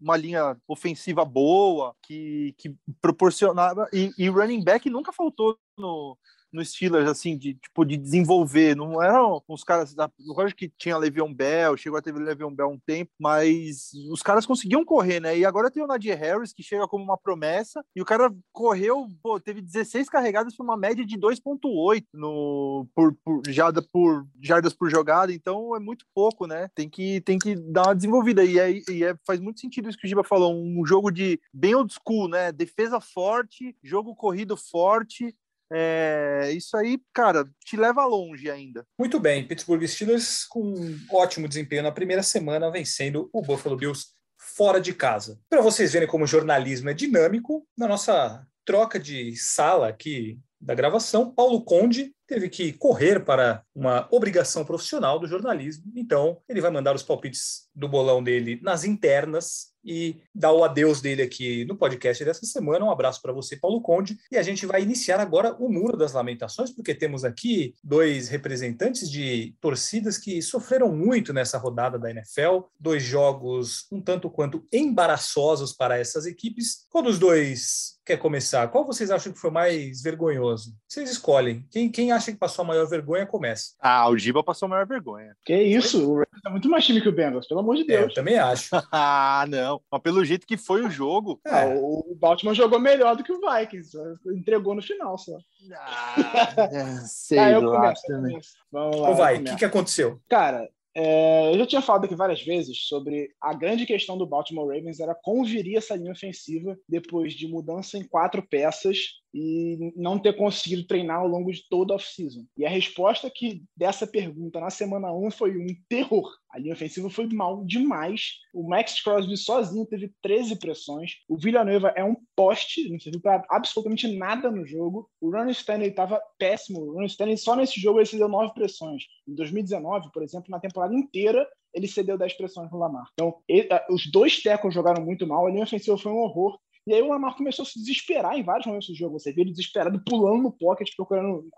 uma linha ofensiva boa, que, que proporciona proporcionava. E, e running back nunca faltou no, no Steelers, assim, de, tipo, de desenvolver. Não eram os caras. Da, lógico que tinha Le'Veon Bell, chegou a ter Le'Veon Bell um tempo, mas os caras conseguiam correr, né? E agora tem o Nadir Harris, que chega como uma promessa, e o cara correu, pô, teve 16 carregadas por uma média de 2,8 no por, por, por jardas por jogada, então é muito pouco, né? Tem que, tem que dar uma desenvolvida. E, é, e é, faz muito sentido isso que o Giba falou: um jogo de bem old school, né? Defesa forte, jogo corrido forte, é, isso aí, cara, te leva longe ainda. Muito bem, Pittsburgh Steelers com um ótimo desempenho na primeira semana, vencendo o Buffalo Bills fora de casa. Para vocês verem como o jornalismo é dinâmico, na nossa troca de sala aqui da gravação, Paulo Conde teve que correr para uma obrigação profissional do jornalismo, então ele vai mandar os palpites do bolão dele nas internas e dar o adeus dele aqui no podcast dessa semana. Um abraço para você, Paulo Conde. E a gente vai iniciar agora o Muro das Lamentações, porque temos aqui dois representantes de torcidas que sofreram muito nessa rodada da NFL, dois jogos um tanto quanto embaraçosos para essas equipes. Qual dos dois quer começar? Qual vocês acham que foi mais vergonhoso? Vocês escolhem. Quem, quem acha que passou a maior vergonha, começa. Ah, o Giba passou a maior vergonha. Que isso? O Ravens é muito mais time que o Bengals, pelo amor de Deus. É, eu também acho. ah, não. Mas pelo jeito que foi o jogo. É. Ah, o Baltimore jogou melhor do que o Vikings. Entregou no final só. Ah, sei ah, eu lá, começo, Vamos lá. Então vai, o que, que aconteceu? Cara, é, eu já tinha falado aqui várias vezes sobre a grande questão do Baltimore Ravens era como viria essa linha ofensiva depois de mudança em quatro peças e não ter conseguido treinar ao longo de toda a off-season. E a resposta que dessa pergunta na semana 1 foi um terror. A linha ofensiva foi mal demais. O Max Crosby sozinho teve 13 pressões. O Villanueva é um poste, não serviu para absolutamente nada no jogo. O Ron Stanley estava péssimo. O Ron Stanley só nesse jogo ele cedeu 9 pressões. Em 2019, por exemplo, na temporada inteira, ele cedeu 10 pressões no Lamar. Então, ele, os dois tecos jogaram muito mal. A linha ofensiva foi um horror. E aí o Lamar começou a se desesperar em vários momentos do jogo. Você vê ele desesperado, pulando no pocket, procurando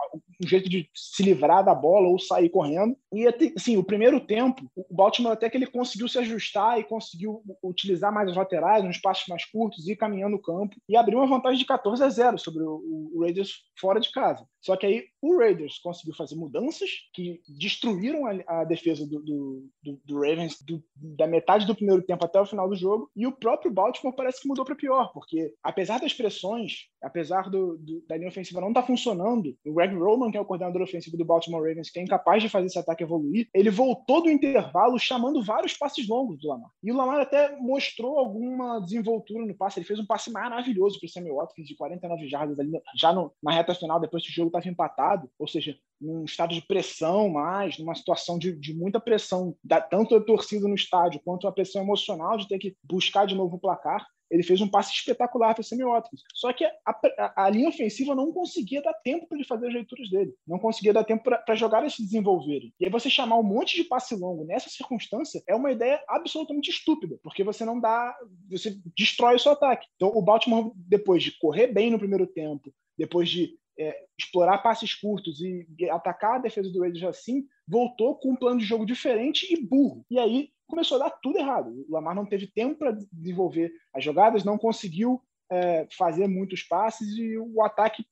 um jeito de se livrar da bola ou sair correndo. E assim, o primeiro tempo, o Baltimore até que ele conseguiu se ajustar e conseguiu utilizar mais as laterais, uns passos mais curtos, e ir caminhando o campo e abriu uma vantagem de 14 a 0 sobre o, o Raiders fora de casa. Só que aí o Raiders conseguiu fazer mudanças que destruíram a, a defesa do, do, do, do Ravens do, da metade do primeiro tempo até o final do jogo, e o próprio Baltimore parece que mudou para pior, porque apesar das pressões, apesar do, da linha ofensiva não estar tá funcionando, o Greg Roman, que é o coordenador ofensivo do Baltimore Ravens, que é incapaz de fazer esse ataque evoluir, ele voltou do intervalo chamando vários passes longos do Lamar. E o Lamar até mostrou alguma desenvoltura no passe, ele fez um passe maravilhoso para o Samuel Watkins de 49 jardas ali, já no, na reta final, depois que o jogo estava empatado, ou seja, num estado de pressão mais, numa situação de, de muita pressão, da, tanto a torcida no estádio quanto a pressão emocional de ter que buscar de novo o placar ele fez um passe espetacular para o Watkins. Só que a, a, a, linha ofensiva não conseguia dar tempo para ele fazer as leituras dele. Não conseguia dar tempo para jogar se desenvolverem. E aí você chamar um monte de passe longo nessa circunstância é uma ideia absolutamente estúpida, porque você não dá. Você destrói o seu ataque. Então o Baltimore, depois de correr bem no primeiro tempo, depois de é, explorar passes curtos e atacar a defesa do Raiders assim, voltou com um plano de jogo diferente e burro. E aí começou a dar tudo errado. O Lamar não teve tempo para desenvolver as jogadas, não conseguiu é, fazer muitos passes e o ataque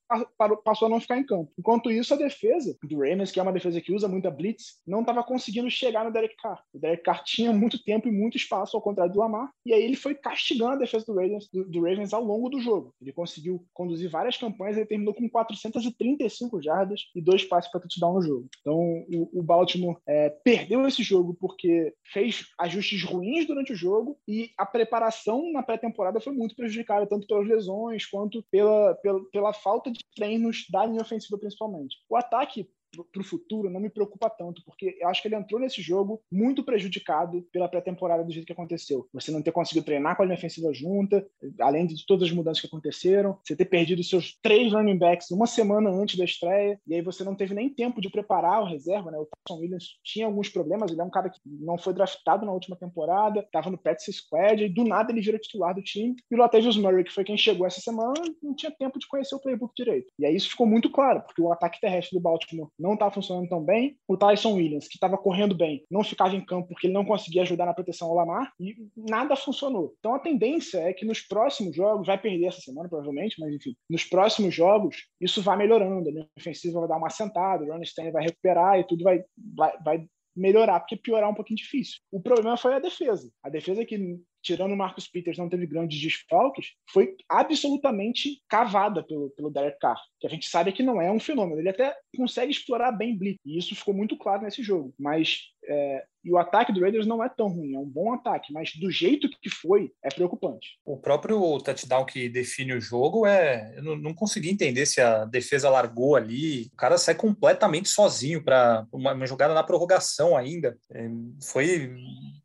passou a não ficar em campo. Enquanto isso, a defesa do Ravens, que é uma defesa que usa muita blitz, não estava conseguindo chegar no Derek Carr. O Derek Carr tinha muito tempo e muito espaço, ao contrário do Lamar, e aí ele foi castigando a defesa do Ravens, do, do Ravens ao longo do jogo. Ele conseguiu conduzir várias campanhas, ele terminou com 435 jardas e dois passes para touchdown no jogo. Então, o, o Baltimore é, perdeu esse jogo porque fez ajustes ruins durante o jogo e a preparação na pré-temporada foi muito prejudicada, tanto tanto pelas lesões quanto pela, pela, pela falta de treinos da linha ofensiva, principalmente. O ataque para o futuro não me preocupa tanto, porque eu acho que ele entrou nesse jogo muito prejudicado pela pré-temporada do jeito que aconteceu. Você não ter conseguido treinar com a linha ofensiva junta, além de todas as mudanças que aconteceram, você ter perdido seus três running backs uma semana antes da estreia, e aí você não teve nem tempo de preparar o reserva, né? O Tyson Williams tinha alguns problemas, ele é um cara que não foi draftado na última temporada, estava no Pets Squad, e do nada ele vira titular do time. E o Latavius Murray, que foi quem chegou essa semana, não tinha tempo de conhecer o playbook direito. E aí isso ficou muito claro, porque o ataque terrestre do Baltimore não estava funcionando tão bem. O Tyson Williams, que estava correndo bem, não ficava em campo porque ele não conseguia ajudar na proteção ao Lamar e nada funcionou. Então a tendência é que nos próximos jogos, vai perder essa semana provavelmente, mas enfim, nos próximos jogos isso vai melhorando. A linha ofensiva vai dar uma sentada, o Ron Stanley vai recuperar e tudo vai, vai, vai melhorar, porque piorar é um pouquinho difícil. O problema foi a defesa. A defesa que tirando o Marcus Peters, não teve grandes desfalques, foi absolutamente cavada pelo, pelo Derek Carr, que a gente sabe que não é um fenômeno. Ele até consegue explorar bem blitz, e isso ficou muito claro nesse jogo. Mas é, e o ataque do Raiders não é tão ruim, é um bom ataque, mas do jeito que foi, é preocupante. O próprio touchdown que define o jogo é. Eu não, não consegui entender se a defesa largou ali. O cara sai completamente sozinho para uma, uma, jogada na prorrogação ainda. É, foi,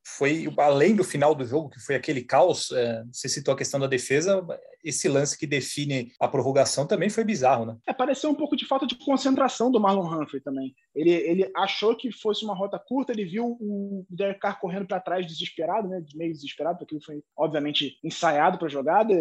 foi além do final do jogo, que foi aquele caos. É, você citou a questão da defesa, esse lance que define a prorrogação também foi bizarro, né? É, pareceu um pouco de falta de concentração do Marlon Humphrey também. Ele, ele achou que fosse uma rota curta, ele viu o Derek Carr correndo para trás desesperado, né? Meio desesperado, porque ele foi, obviamente, ensaiado para a jogada,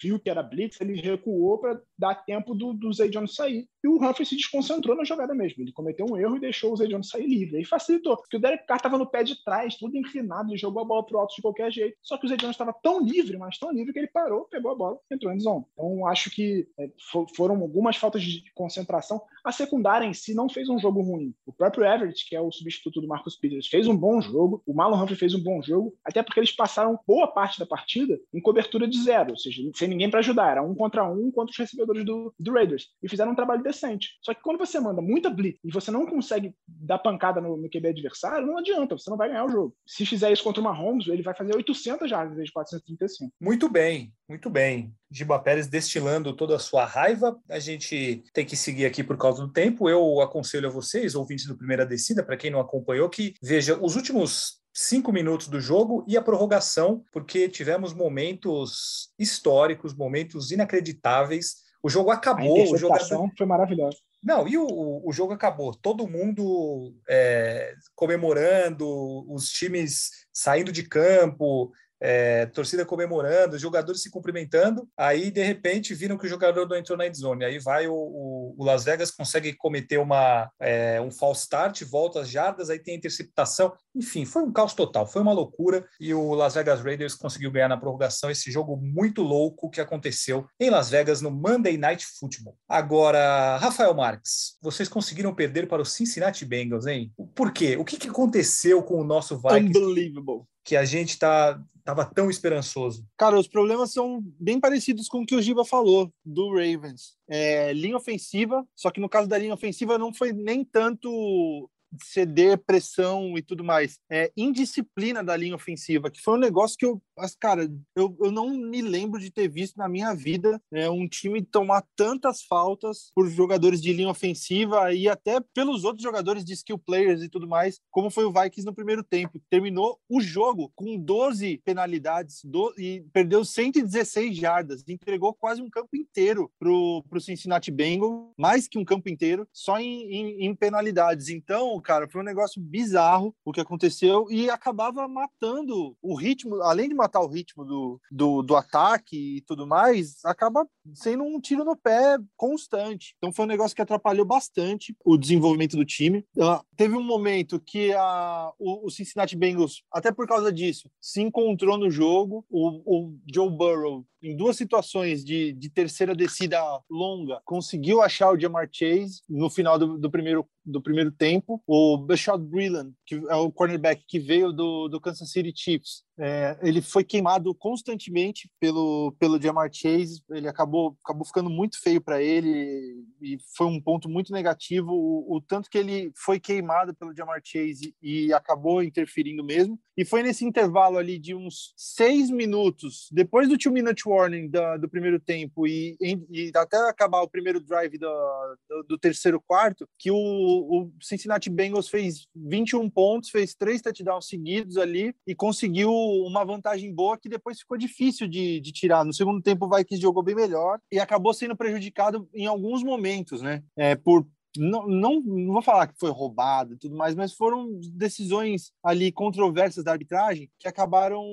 viu que era blitz, ele recuou para dar tempo do, do Zay Jones sair. E o Humphrey se desconcentrou na jogada mesmo. Ele cometeu um erro e deixou o Zay Jones sair livre. Aí facilitou, porque o Derek Carr estava no pé de trás, tudo inclinado, ele jogou a bola pro alto de qualquer jeito. Só que o Zay Jones estava tão livre, mas tão livre que ele parou, pegou a bola entrou em zone. Então, acho que é, foram algumas faltas de concentração. A secundária em si não fez um jogo ruim. O próprio Everett, que é o substituto do Marcus Peters, fez um bom jogo. O Marlon Humphrey fez um bom jogo, até porque eles passaram boa parte da partida em cobertura de zero, ou seja, sem ninguém para ajudar. Era um contra um contra os recebedores do, do Raiders. E fizeram um trabalho decente. Só que quando você manda muita blitz e você não consegue dar pancada no, no QB adversário, não adianta, você não vai ganhar o jogo. Se fizer isso contra uma Holmes, ele vai fazer 800 jardas em vez de 435. Muito bem, muito bem. Giba Pérez destilando toda a sua raiva. A gente tem que seguir aqui por causa do tempo. Eu aconselho a vocês, ouvintes do Primeira Descida, para quem não acompanhou, que veja os últimos cinco minutos do jogo e a prorrogação, porque tivemos momentos históricos, momentos inacreditáveis. O jogo acabou. A o jogo foi maravilhosa. Não, e o, o jogo acabou. Todo mundo é, comemorando, os times saindo de campo, é, torcida comemorando, jogadores se cumprimentando. Aí, de repente, viram que o jogador não entrou na endzone. Aí vai o, o, o Las Vegas, consegue cometer uma, é, um false start, volta às jardas, aí tem a interceptação. Enfim, foi um caos total, foi uma loucura. E o Las Vegas Raiders conseguiu ganhar na prorrogação esse jogo muito louco que aconteceu em Las Vegas no Monday Night Football. Agora, Rafael Marques, vocês conseguiram perder para o Cincinnati Bengals, hein? Por quê? O que, que aconteceu com o nosso Vikings? Unbelievable. Que a gente tá, tava tão esperançoso. Cara, os problemas são bem parecidos com o que o Giba falou do Ravens. É, linha ofensiva, só que no caso da linha ofensiva não foi nem tanto ceder pressão e tudo mais. É indisciplina da linha ofensiva, que foi um negócio que eu, cara, eu, eu não me lembro de ter visto na minha vida é, um time tomar tantas faltas por jogadores de linha ofensiva e até pelos outros jogadores de skill players e tudo mais, como foi o Vikings no primeiro tempo. Terminou o jogo com 12 penalidades e perdeu 116 jardas, entregou quase um campo inteiro pro, pro Cincinnati Bengals, mais que um campo inteiro, só em, em, em penalidades. Então, cara, foi um negócio bizarro o que aconteceu e acabava matando o ritmo, além de matar o ritmo do, do, do ataque e tudo mais, acaba sendo um tiro no pé constante. Então foi um negócio que atrapalhou bastante o desenvolvimento do time. Uh, teve um momento que a, o, o, Cincinnati Bengals, até por causa disso, se encontrou no jogo. O, o Joe Burrow em duas situações de, de terceira descida longa, conseguiu achar o Jamar Chase no final do, do primeiro, do primeiro tempo. O Bashad Breeland, que é o cornerback que veio do, do Kansas City Chiefs, é, ele foi queimado constantemente pelo, pelo Jamar Chase, ele acabou, acabou ficando muito feio para ele e foi um ponto muito negativo o, o, tanto que ele foi queimado pelo Jamar Chase e acabou interferindo mesmo. E foi nesse intervalo ali de uns seis minutos, depois do two-minute warning do, do primeiro tempo e, e, até acabar o primeiro drive do, do, do terceiro quarto, que o, o Cincinnati Bengals fez 21 pontos, fez três touchdowns seguidos ali e conseguiu uma vantagem boa que depois ficou difícil de, de tirar. No segundo tempo, o Vikings jogou bem melhor e acabou sendo prejudicado em alguns momentos, né? É, por, não, não, não vou falar que foi roubado e tudo mais, mas foram decisões ali controversas da arbitragem que acabaram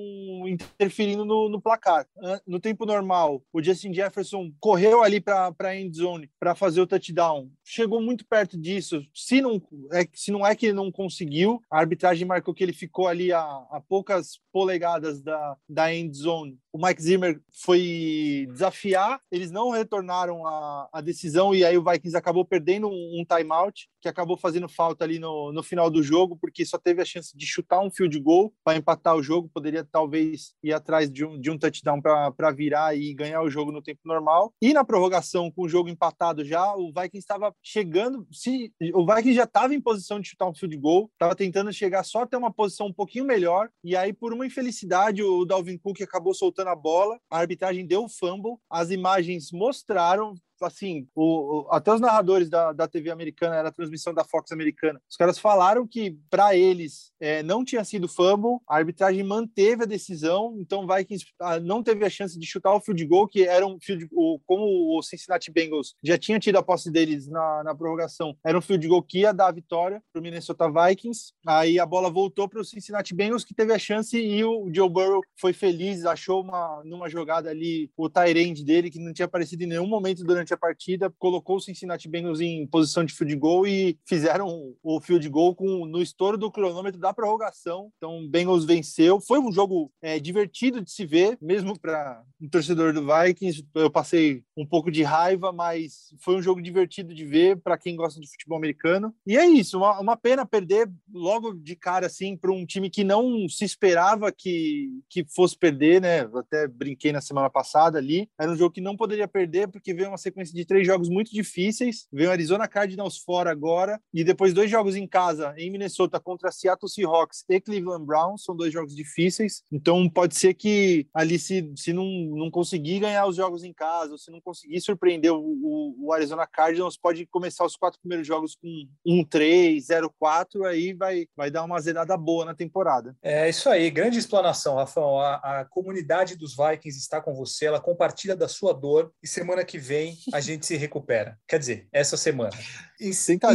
interferindo no, no placar. No tempo normal, o Justin Jefferson correu ali para a end zone para fazer o touchdown, chegou muito perto disso. Se não é, se não é que ele não conseguiu, a arbitragem marcou que ele ficou ali a, a poucas polegadas da, da end zone. O Mike Zimmer foi desafiar, eles não retornaram a, a decisão e aí o Vikings acabou perdendo um um timeout que acabou fazendo falta ali no, no final do jogo, porque só teve a chance de chutar um field goal para empatar o jogo, poderia talvez ir atrás de um, de um touchdown para virar e ganhar o jogo no tempo normal. E na prorrogação, com o jogo empatado já, o Vikings estava chegando, se o Vikings já estava em posição de chutar um field goal, estava tentando chegar só até uma posição um pouquinho melhor, e aí por uma infelicidade o Dalvin Cook acabou soltando a bola, a arbitragem deu o fumble, as imagens mostraram assim, o, até os narradores da, da TV americana, era a transmissão da Fox americana, os caras falaram que para eles é, não tinha sido fumble, a arbitragem manteve a decisão, então vai que não teve a chance de chutar o field goal, que era um field o, como o Cincinnati Bengals já tinha tido a posse deles na, na prorrogação, era um field goal que ia dar a vitória para o Minnesota Vikings, aí a bola voltou para o Cincinnati Bengals, que teve a chance e o Joe Burrow foi feliz, achou uma, numa jogada ali o Tyrande dele, que não tinha aparecido em nenhum momento durante durante a partida, colocou o Cincinnati Bengals em posição de field goal e fizeram o field goal com, no estouro do cronômetro da prorrogação. Então, Bengals venceu. Foi um jogo é, divertido de se ver, mesmo para um torcedor do Vikings. Eu passei um pouco de raiva, mas foi um jogo divertido de ver para quem gosta de futebol americano. E é isso, uma, uma pena perder logo de cara assim para um time que não se esperava que, que fosse perder, né? Eu até brinquei na semana passada ali. Era um jogo que não poderia perder porque veio uma sequência sequência de três jogos muito difíceis. Veio o Arizona Cardinals fora agora e depois dois jogos em casa em Minnesota contra Seattle Seahawks e Cleveland Browns. São dois jogos difíceis. Então pode ser que ali se, se não, não conseguir ganhar os jogos em casa, ou se não conseguir surpreender o, o, o Arizona Cardinals, pode começar os quatro primeiros jogos com 1-3, 0-4, aí vai, vai dar uma zerada boa na temporada. É isso aí, grande explanação, Rafael. A, a comunidade dos Vikings está com você, ela compartilha da sua dor e semana que vem a gente se recupera. Quer dizer, essa semana.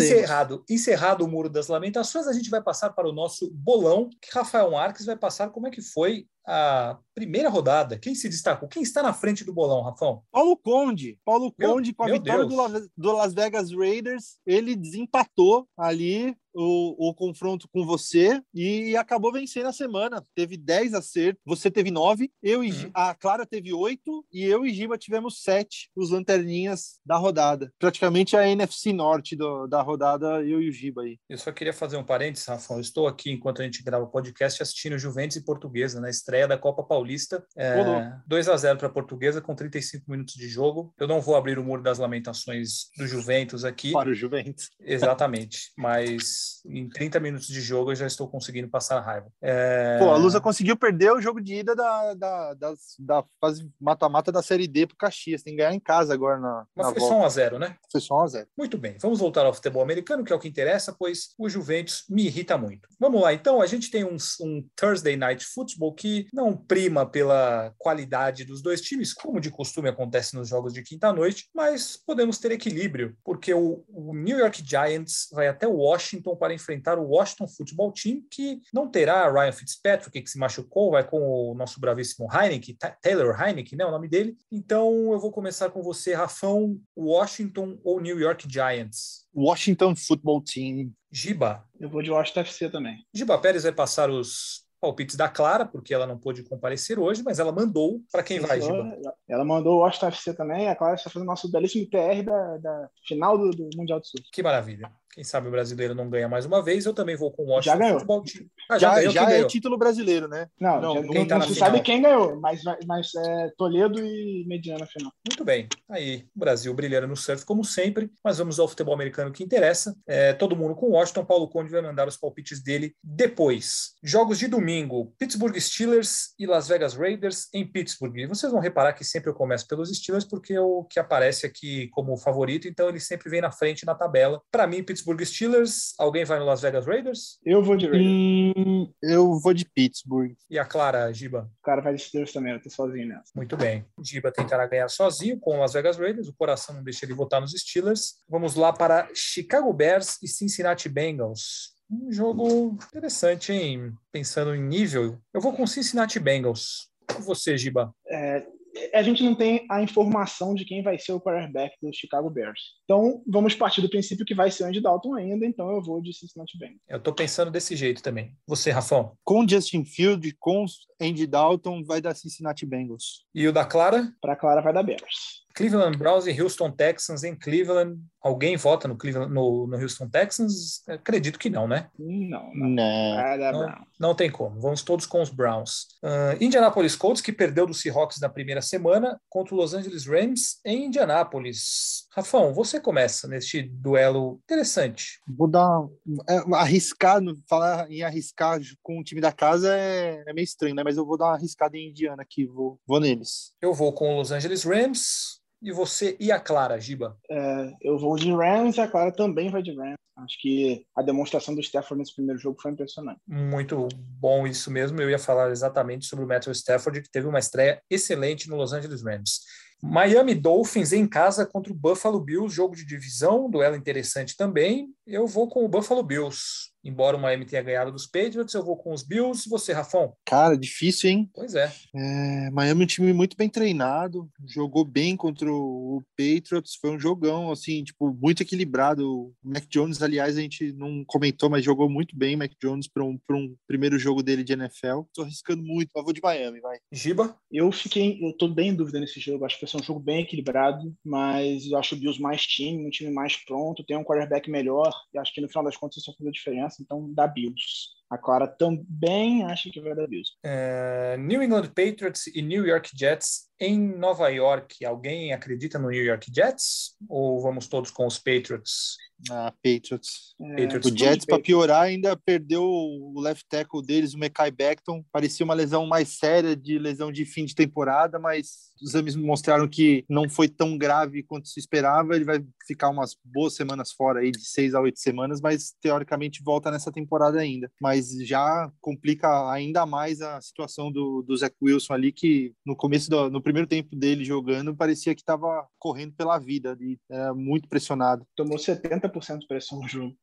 Encerrado, encerrado o Muro das Lamentações, a gente vai passar para o nosso bolão, que Rafael Marques vai passar como é que foi a primeira rodada. Quem se destacou? Quem está na frente do bolão, Rafão? Paulo Conde. Paulo Meu- Conde, com a meu vitória do, do Las Vegas Raiders, ele desempatou ali o, o confronto com você e acabou vencendo a semana. Teve 10 acertos, você teve 9, eu e, Uhum. a Clara teve 8 e eu e Giba tivemos 7, os lanterninhas da rodada. Praticamente a NFC Norte do- da rodada, eu e o Giba aí. Eu só queria fazer um parênteses, Rafão. Eu estou aqui, enquanto a gente grava o podcast, assistindo Juventus e Portuguesa na estreia da Copa Paulista. É, Ô, louco. 2 a 0 para a Portuguesa, com 35 minutos de jogo. Eu não vou abrir o muro das lamentações do Juventus aqui. Para o Juventus. Exatamente. Mas em 30 minutos de jogo eu já estou conseguindo passar raiva. É, Pô, a Lusa conseguiu perder o jogo de ida da, da, das- da fase mata-mata da Série D pro Caxias. Tem que ganhar em casa agora na, Mas na foi volta. só 1 a 0 né? Foi só 1 a 0 Muito bem, vamos voltar ao futebol americano, que é o que interessa, pois o Juventus me irrita muito. Vamos lá, então, a gente tem um, um Thursday Night Football que não prima pela qualidade dos dois times, como de costume acontece nos jogos de quinta-noite, mas podemos ter equilíbrio, porque o, o New York Giants vai até Washington para enfrentar o Washington Football Team, que não terá Ryan Fitzpatrick, que se machucou, vai com o nosso bravíssimo Heineken, Ta- Taylor Heineken, né, o nome dele. Então, eu vou começar com você, Rafão, Washington ou New York Giants? Washington Football Team. Giba. Eu vou de Washington FC também. Giba Pérez vai passar os palpites da Clara, porque ela não pôde comparecer hoje, mas ela mandou para quem vai, Ela- Giba. Ela mandou o Washington FC também. A Clara está fazendo nosso belíssimo TR da, da final do, do Mundial de Surf. Que maravilha. Quem sabe o brasileiro não ganha mais uma vez. Eu também vou com o Washington Já ganhou. Futebol Team. Ah, Já, ganhou, já é ganhou? título brasileiro, né? Não, Não, já quem não, tá não se final? sabe quem ganhou, mas, mas é Toledo e Mediana final. Muito bem. Aí, o Brasil brilhando no surf, como sempre. Mas vamos ao futebol americano que interessa. É, todo mundo com Washington. Paulo Conde vai mandar os palpites dele depois. Jogos de domingo: Pittsburgh Steelers e Las Vegas Raiders em Pittsburgh. E vocês vão reparar que sempre eu começo pelos Steelers, porque é o que aparece aqui como favorito, então ele sempre vem na frente na tabela. Para mim, Pittsburgh Steelers. Alguém vai no Las Vegas Raiders? Eu vou de Raiders. Hum, eu vou de Pittsburgh. E a Clara, Giba? O cara vai de Steelers também, eu tô sozinho nessa. Muito bem. Giba tentará ganhar sozinho com o Las Vegas Raiders. O coração não deixa ele votar nos Steelers. Vamos lá para Chicago Bears e Cincinnati Bengals. Um jogo interessante, hein? Pensando em nível, eu vou com Cincinnati Bengals. E você, Giba? É, a gente não tem a informação de quem vai ser o quarterback do Chicago Bears. Então, vamos partir do princípio que vai ser o Andy Dalton ainda, então eu vou de Cincinnati Bengals. Eu tô pensando desse jeito também. Você, Rafão? Com Justin Field, com Andy Dalton, vai dar Cincinnati Bengals. E o da Clara? Para Clara vai dar Bears. Cleveland Browns e Houston Texans em Cleveland. Alguém vota no, Cleveland, no, no Houston Texans? Acredito que não, né? Não, não. Não. Brown. Não tem como. Vamos todos com os Browns. Ah, Indianapolis Colts, que perdeu do Seahawks na primeira semana, contra o Los Angeles Rams em Indianápolis. Rafão, você começa neste duelo interessante. Vou dar. é, arriscar, falar em arriscar com o time da casa é, é meio estranho, né? Mas eu vou dar uma arriscada em Indiana aqui, vou, vou neles. Eu vou com o Los Angeles Rams e você e a Clara, Giba. É, eu vou de Rams e a Clara também vai de Rams. Acho que a demonstração do Stafford nesse primeiro jogo foi impressionante. Muito bom isso mesmo. Eu ia falar exatamente sobre o Matthew Stafford, que teve uma estreia excelente no Los Angeles Rams. Miami Dolphins em casa contra o Buffalo Bills, jogo de divisão, duelo interessante também. Eu vou com o Buffalo Bills. Embora o Miami tenha ganhado dos Patriots, eu vou com os Bills. Você, Rafão? Cara, difícil, hein? Pois é. É, Miami é um time muito bem treinado, jogou bem contra o Patriots, foi um jogão, assim, tipo, muito equilibrado. O Mac Jones, aliás, a gente não comentou, mas jogou muito bem Mac Jones para um, pra um primeiro jogo dele de NFL. Tô arriscando muito, mas vou de Miami, vai. Giba? Eu fiquei, eu tô bem em dúvida nesse jogo. Acho que vai ser um jogo bem equilibrado, mas eu acho o Bills mais time, um time mais pronto, tem um quarterback melhor, e acho que no final das contas isso vai fazer diferença, então dá Bills. A Clara também acha que vai dar Bills. É, New England Patriots e New York Jets em Nova York. Alguém acredita no New York Jets? Ou vamos todos com os Patriots? Ah, Patriots. Patriots. O Jets, para piorar, ainda perdeu o left tackle deles, o Mekai Beckton. Parecia uma lesão mais séria, de lesão de fim de temporada, mas os exames mostraram que não foi tão grave quanto se esperava. Ele vai ficar umas boas semanas fora aí, de seis a oito semanas, mas teoricamente volta nessa temporada ainda. Mas mas já complica ainda mais a situação do, do Zach Wilson ali, que no começo, do, no primeiro tempo dele jogando, parecia que estava correndo pela vida ali, era muito pressionado. Tomou 70% de pressão no jogo.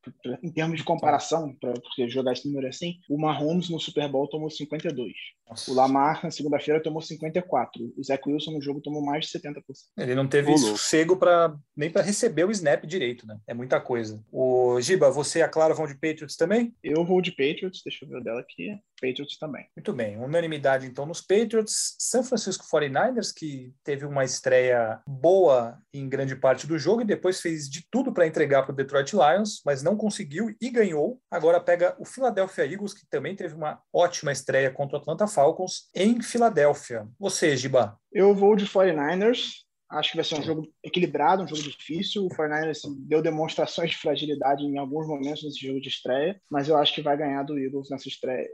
Em termos de comparação, para você jogar esse número assim, o Mahomes no Super Bowl tomou 52. Nossa. O Lamar na segunda-feira tomou 54. O Zach Wilson no jogo tomou mais de 70%. Ele não teve sossego para nem para receber o snap direito, né? É muita coisa. O Giba, você e a Clara vão de Patriots também? Eu vou de Patriots, deixa eu ver dela aqui. Patriots também. Muito bem, unanimidade então nos Patriots. São Francisco 49ers, que teve uma estreia boa em grande parte do jogo e depois fez de tudo para entregar para o Detroit Lions, mas não conseguiu e ganhou. Agora pega o Philadelphia Eagles, que também teve uma ótima estreia contra o Atlanta Falcons em Filadélfia. Você, Giba? Eu vou de 49ers. Acho que vai ser um jogo equilibrado, um jogo difícil. O 49ers assim, deu demonstrações de fragilidade em alguns momentos nesse jogo de estreia, mas eu acho que vai ganhar do Eagles nessa estreia.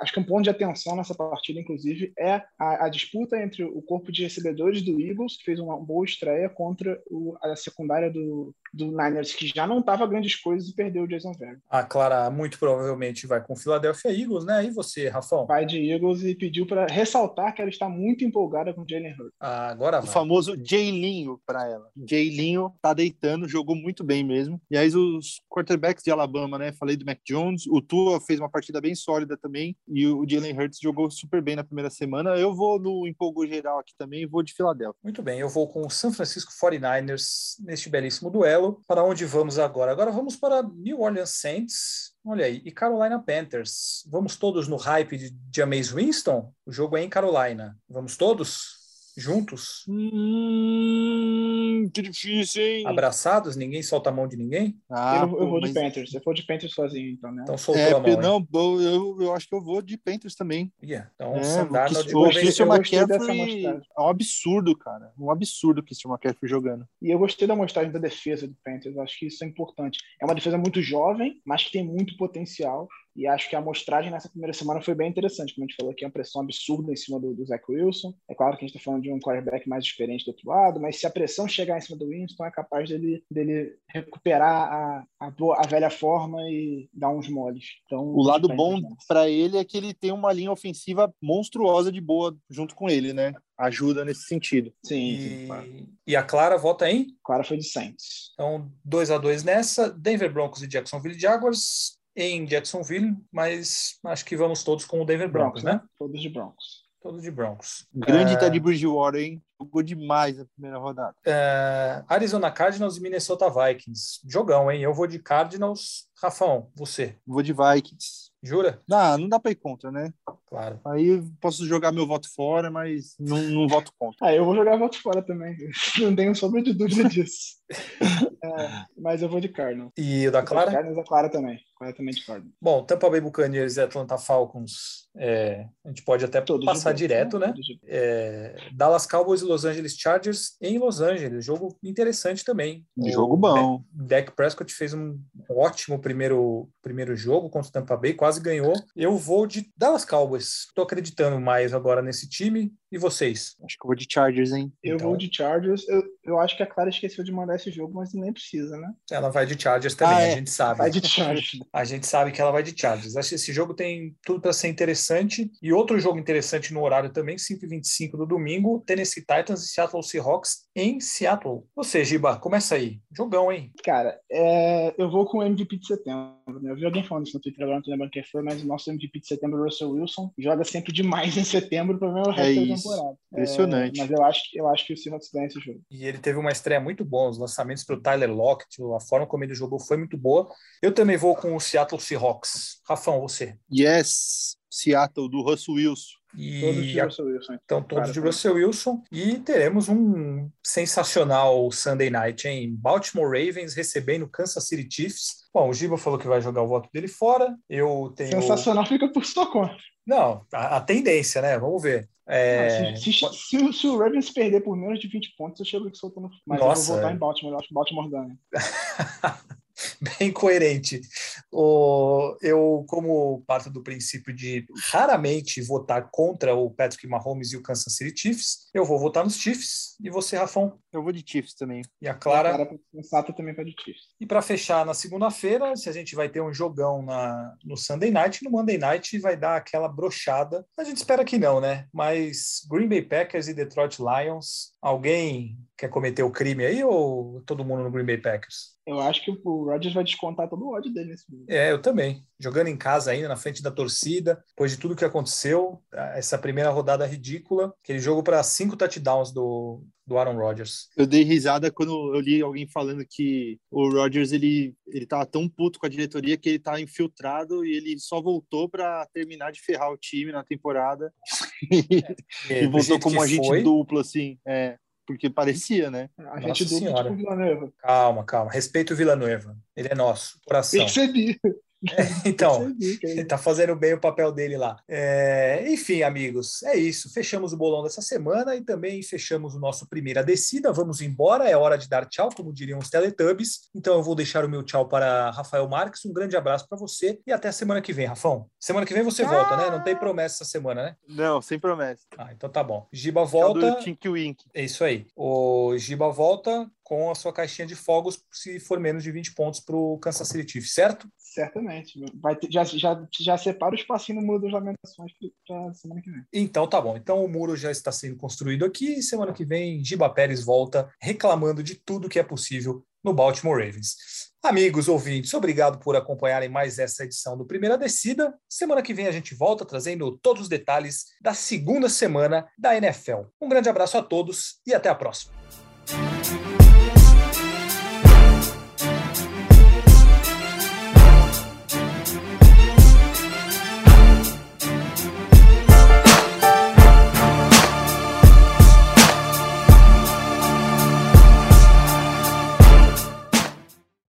Acho que um ponto de atenção nessa partida, inclusive, é a, a disputa entre o corpo de recebedores do Eagles, que fez uma boa estreia, contra o, a secundária do, do Niners, que já não estava grandes coisas e perdeu o Jason Verga. A Clara muito provavelmente vai com o Philadelphia Eagles, né? E você, Rafão? Vai de Eagles e pediu para ressaltar que ela está muito empolgada com o Jalen Hurts. Ah, agora vai. O famoso Jay Jailinho para ela. Jailinho tá deitando, jogou muito bem mesmo. E aí os quarterbacks de Alabama, né? Falei do Mac Jones, o Tua fez uma partida bem sólida também e o Jalen Hurts jogou super bem na primeira semana. Eu vou no empolgo geral aqui também, vou de Filadélfia. Muito bem, eu vou com o San Francisco 49ers neste belíssimo duelo. Para onde vamos agora? Agora vamos para New Orleans Saints. Olha aí, e Carolina Panthers. Vamos todos no hype de Jameis Winston? O jogo é em Carolina. Vamos todos? Juntos? Hum, que difícil, hein? Abraçados? Ninguém solta a mão de ninguém? Ah, eu, eu vou mas... de Panthers. Eu vou de Panthers sozinho, então, né? Então soltou é, a mão. Não, eu, eu acho que eu vou de Panthers também. Yeah. Então, é, Sandar de o Christian McCaffrey é um absurdo, cara. Um absurdo que o Christian McCaffrey jogando. E eu gostei da mostragem da defesa do Panthers. Acho que isso é importante. É uma defesa muito jovem, mas que tem muito potencial. E acho que a amostragem nessa primeira semana foi bem interessante, como a gente falou aqui, é uma pressão absurda em cima do, do Zach Wilson. É claro que a gente está falando de um quarterback mais experiente do outro lado, mas se a pressão chegar em cima do Winston, é capaz dele, dele recuperar a, a, a velha forma e dar uns moles. Então, o lado bom para ele é que ele tem uma linha ofensiva monstruosa de boa junto com ele, né? Ajuda nesse sentido. Sim. E, claro. e a Clara vota em? Clara foi de Saints. Então, 2 a 2 nessa. Denver Broncos e Jacksonville Jaguars em Jacksonville, mas acho que vamos todos com o Denver Broncos, Broncos né? Todos de Broncos. Todos de Broncos. Grande é... Teddy Bridgewater, hein? Jogou demais na primeira rodada. É... Arizona Cardinals e Minnesota Vikings. Jogão, hein? Eu vou de Cardinals. Rafão, você? Vou de Vikings. Jura? Não, não dá para ir contra, né? Claro. Aí posso jogar meu voto fora, mas não, não voto contra. Ah, eu vou jogar voto fora também. Não tenho sombra de dúvida disso. é, mas eu vou de Cardinals. E o da Clara? Cardinals, a Clara também. Completamente Cardinals. Bom, Tampa Bay Buccaneers e Atlanta Falcons, é, a gente pode até Todos passar direto, né? É, Dallas Cowboys e Los Angeles Chargers em Los Angeles. Jogo interessante também. Jogo bom. Dak Prescott fez um ótimo primeiro, primeiro jogo contra o Tampa Bay, quase ganhou. Eu vou de Dallas Cowboys. Estou acreditando mais agora nesse time. E vocês? Acho que eu vou de Chargers, hein? Eu então... vou de Chargers. Eu, eu acho que a Clara esqueceu de mandar esse jogo, mas nem precisa, né? Ela vai de Chargers também, ah, é. a gente sabe. Vai de Chargers. A gente sabe que ela vai de Chargers. Acho que esse jogo tem tudo para ser interessante. E outro jogo interessante no horário também, 5h25 do domingo, Tennessee Titans e Seattle Seahawks em Seattle. Você, Giba, começa aí. Jogão, hein? Cara, é... eu vou com o MVP de setembro. Né? Eu vi alguém falando isso no Twitter agora, não tô lembrando quem foi, mas o nosso MVP de setembro, Russell Wilson, joga sempre demais em setembro para ver o resto é temporada. Impressionante. É, mas eu acho, eu acho que o Seahawks ganha esse jogo. E ele teve uma estreia muito boa, os lançamentos para o Tyler Lockett, a forma como ele jogou foi muito boa. Eu também vou com o Seattle Seahawks. Rafão, você? Yes, Seattle, do Russell Wilson. E todos de Russell Wilson. Então, todos de Russell Wilson. E teremos um sensacional Sunday Night em Baltimore Ravens recebendo Kansas City Chiefs. Bom, o Giba falou que vai jogar o voto dele fora. Eu tenho. Sensacional fica por sua conta. Não, a, a tendência, né? Vamos ver. É... Não, se, se, se, se, o Ravens perder por menos de 20 pontos, eu chego aqui soltando. Mas Nossa, eu vou votar é. em Baltimore. Eu acho que Baltimore ganha. bem coerente. O, eu, como parto do princípio de raramente votar contra o Patrick Mahomes e o Kansas City Chiefs, eu vou votar nos Chiefs. E você, Rafão? Eu vou de Chiefs também. E a Clara? A Clara também para de Chiefs. E para fechar na segunda-feira, se a gente vai ter um jogão na, no Sunday Night, no Monday Night vai dar aquela brochada. A gente espera que não, né? Mas Green Bay Packers e Detroit Lions, alguém quer cometer o crime aí ou todo mundo no Green Bay Packers? Eu acho que o Rodgers vai descontar todo o ódio dele nesse momento. É, eu também. Jogando em casa ainda, na frente da torcida, depois de tudo que aconteceu, essa primeira rodada ridícula, aquele jogo para cinco touchdowns do, do Aaron Rodgers. Eu dei risada quando eu li alguém falando que o Rodgers ele ele tava tão puto com a diretoria que ele tá infiltrado e ele só voltou para terminar de ferrar o time na temporada É, e voltou como agente foi. duplo assim, é, porque parecia, né? A gente Nossa dupla Senhora. tipo Villanueva. Calma, calma. Respeito o Villanueva. Ele é nosso, coração. Percebi. Então, percebi, cara. Ele tá fazendo bem o papel dele lá. É, enfim, amigos, é isso. Fechamos o bolão dessa semana e também fechamos o nosso primeira descida. Vamos embora, é hora de dar tchau, como diriam os Teletubbies. Então eu vou deixar o meu tchau para Rafael Marques. Um grande abraço para você e até a semana que vem, Rafão. Semana que vem você volta, né? Não tem promessa essa semana, né? Não, sem promessa. Ah, então tá bom. Giba Volta. volta. do Wink. É isso aí. O Giba volta com a sua caixinha de fogos se for menos de 20 pontos para o Kansas City Chiefs, certo? Certamente. Vai ter- já, já, já separa o espacinho no muro das lamentações para semana que vem. Então tá bom. Então o muro já está sendo construído aqui e semana que vem Giba Pérez volta reclamando de tudo que é possível no Baltimore Ravens. Amigos ouvintes, obrigado por acompanharem mais essa edição do Primeira Descida. Semana que vem a gente volta trazendo todos os detalhes da segunda semana da NFL. Um grande abraço a todos e até a próxima.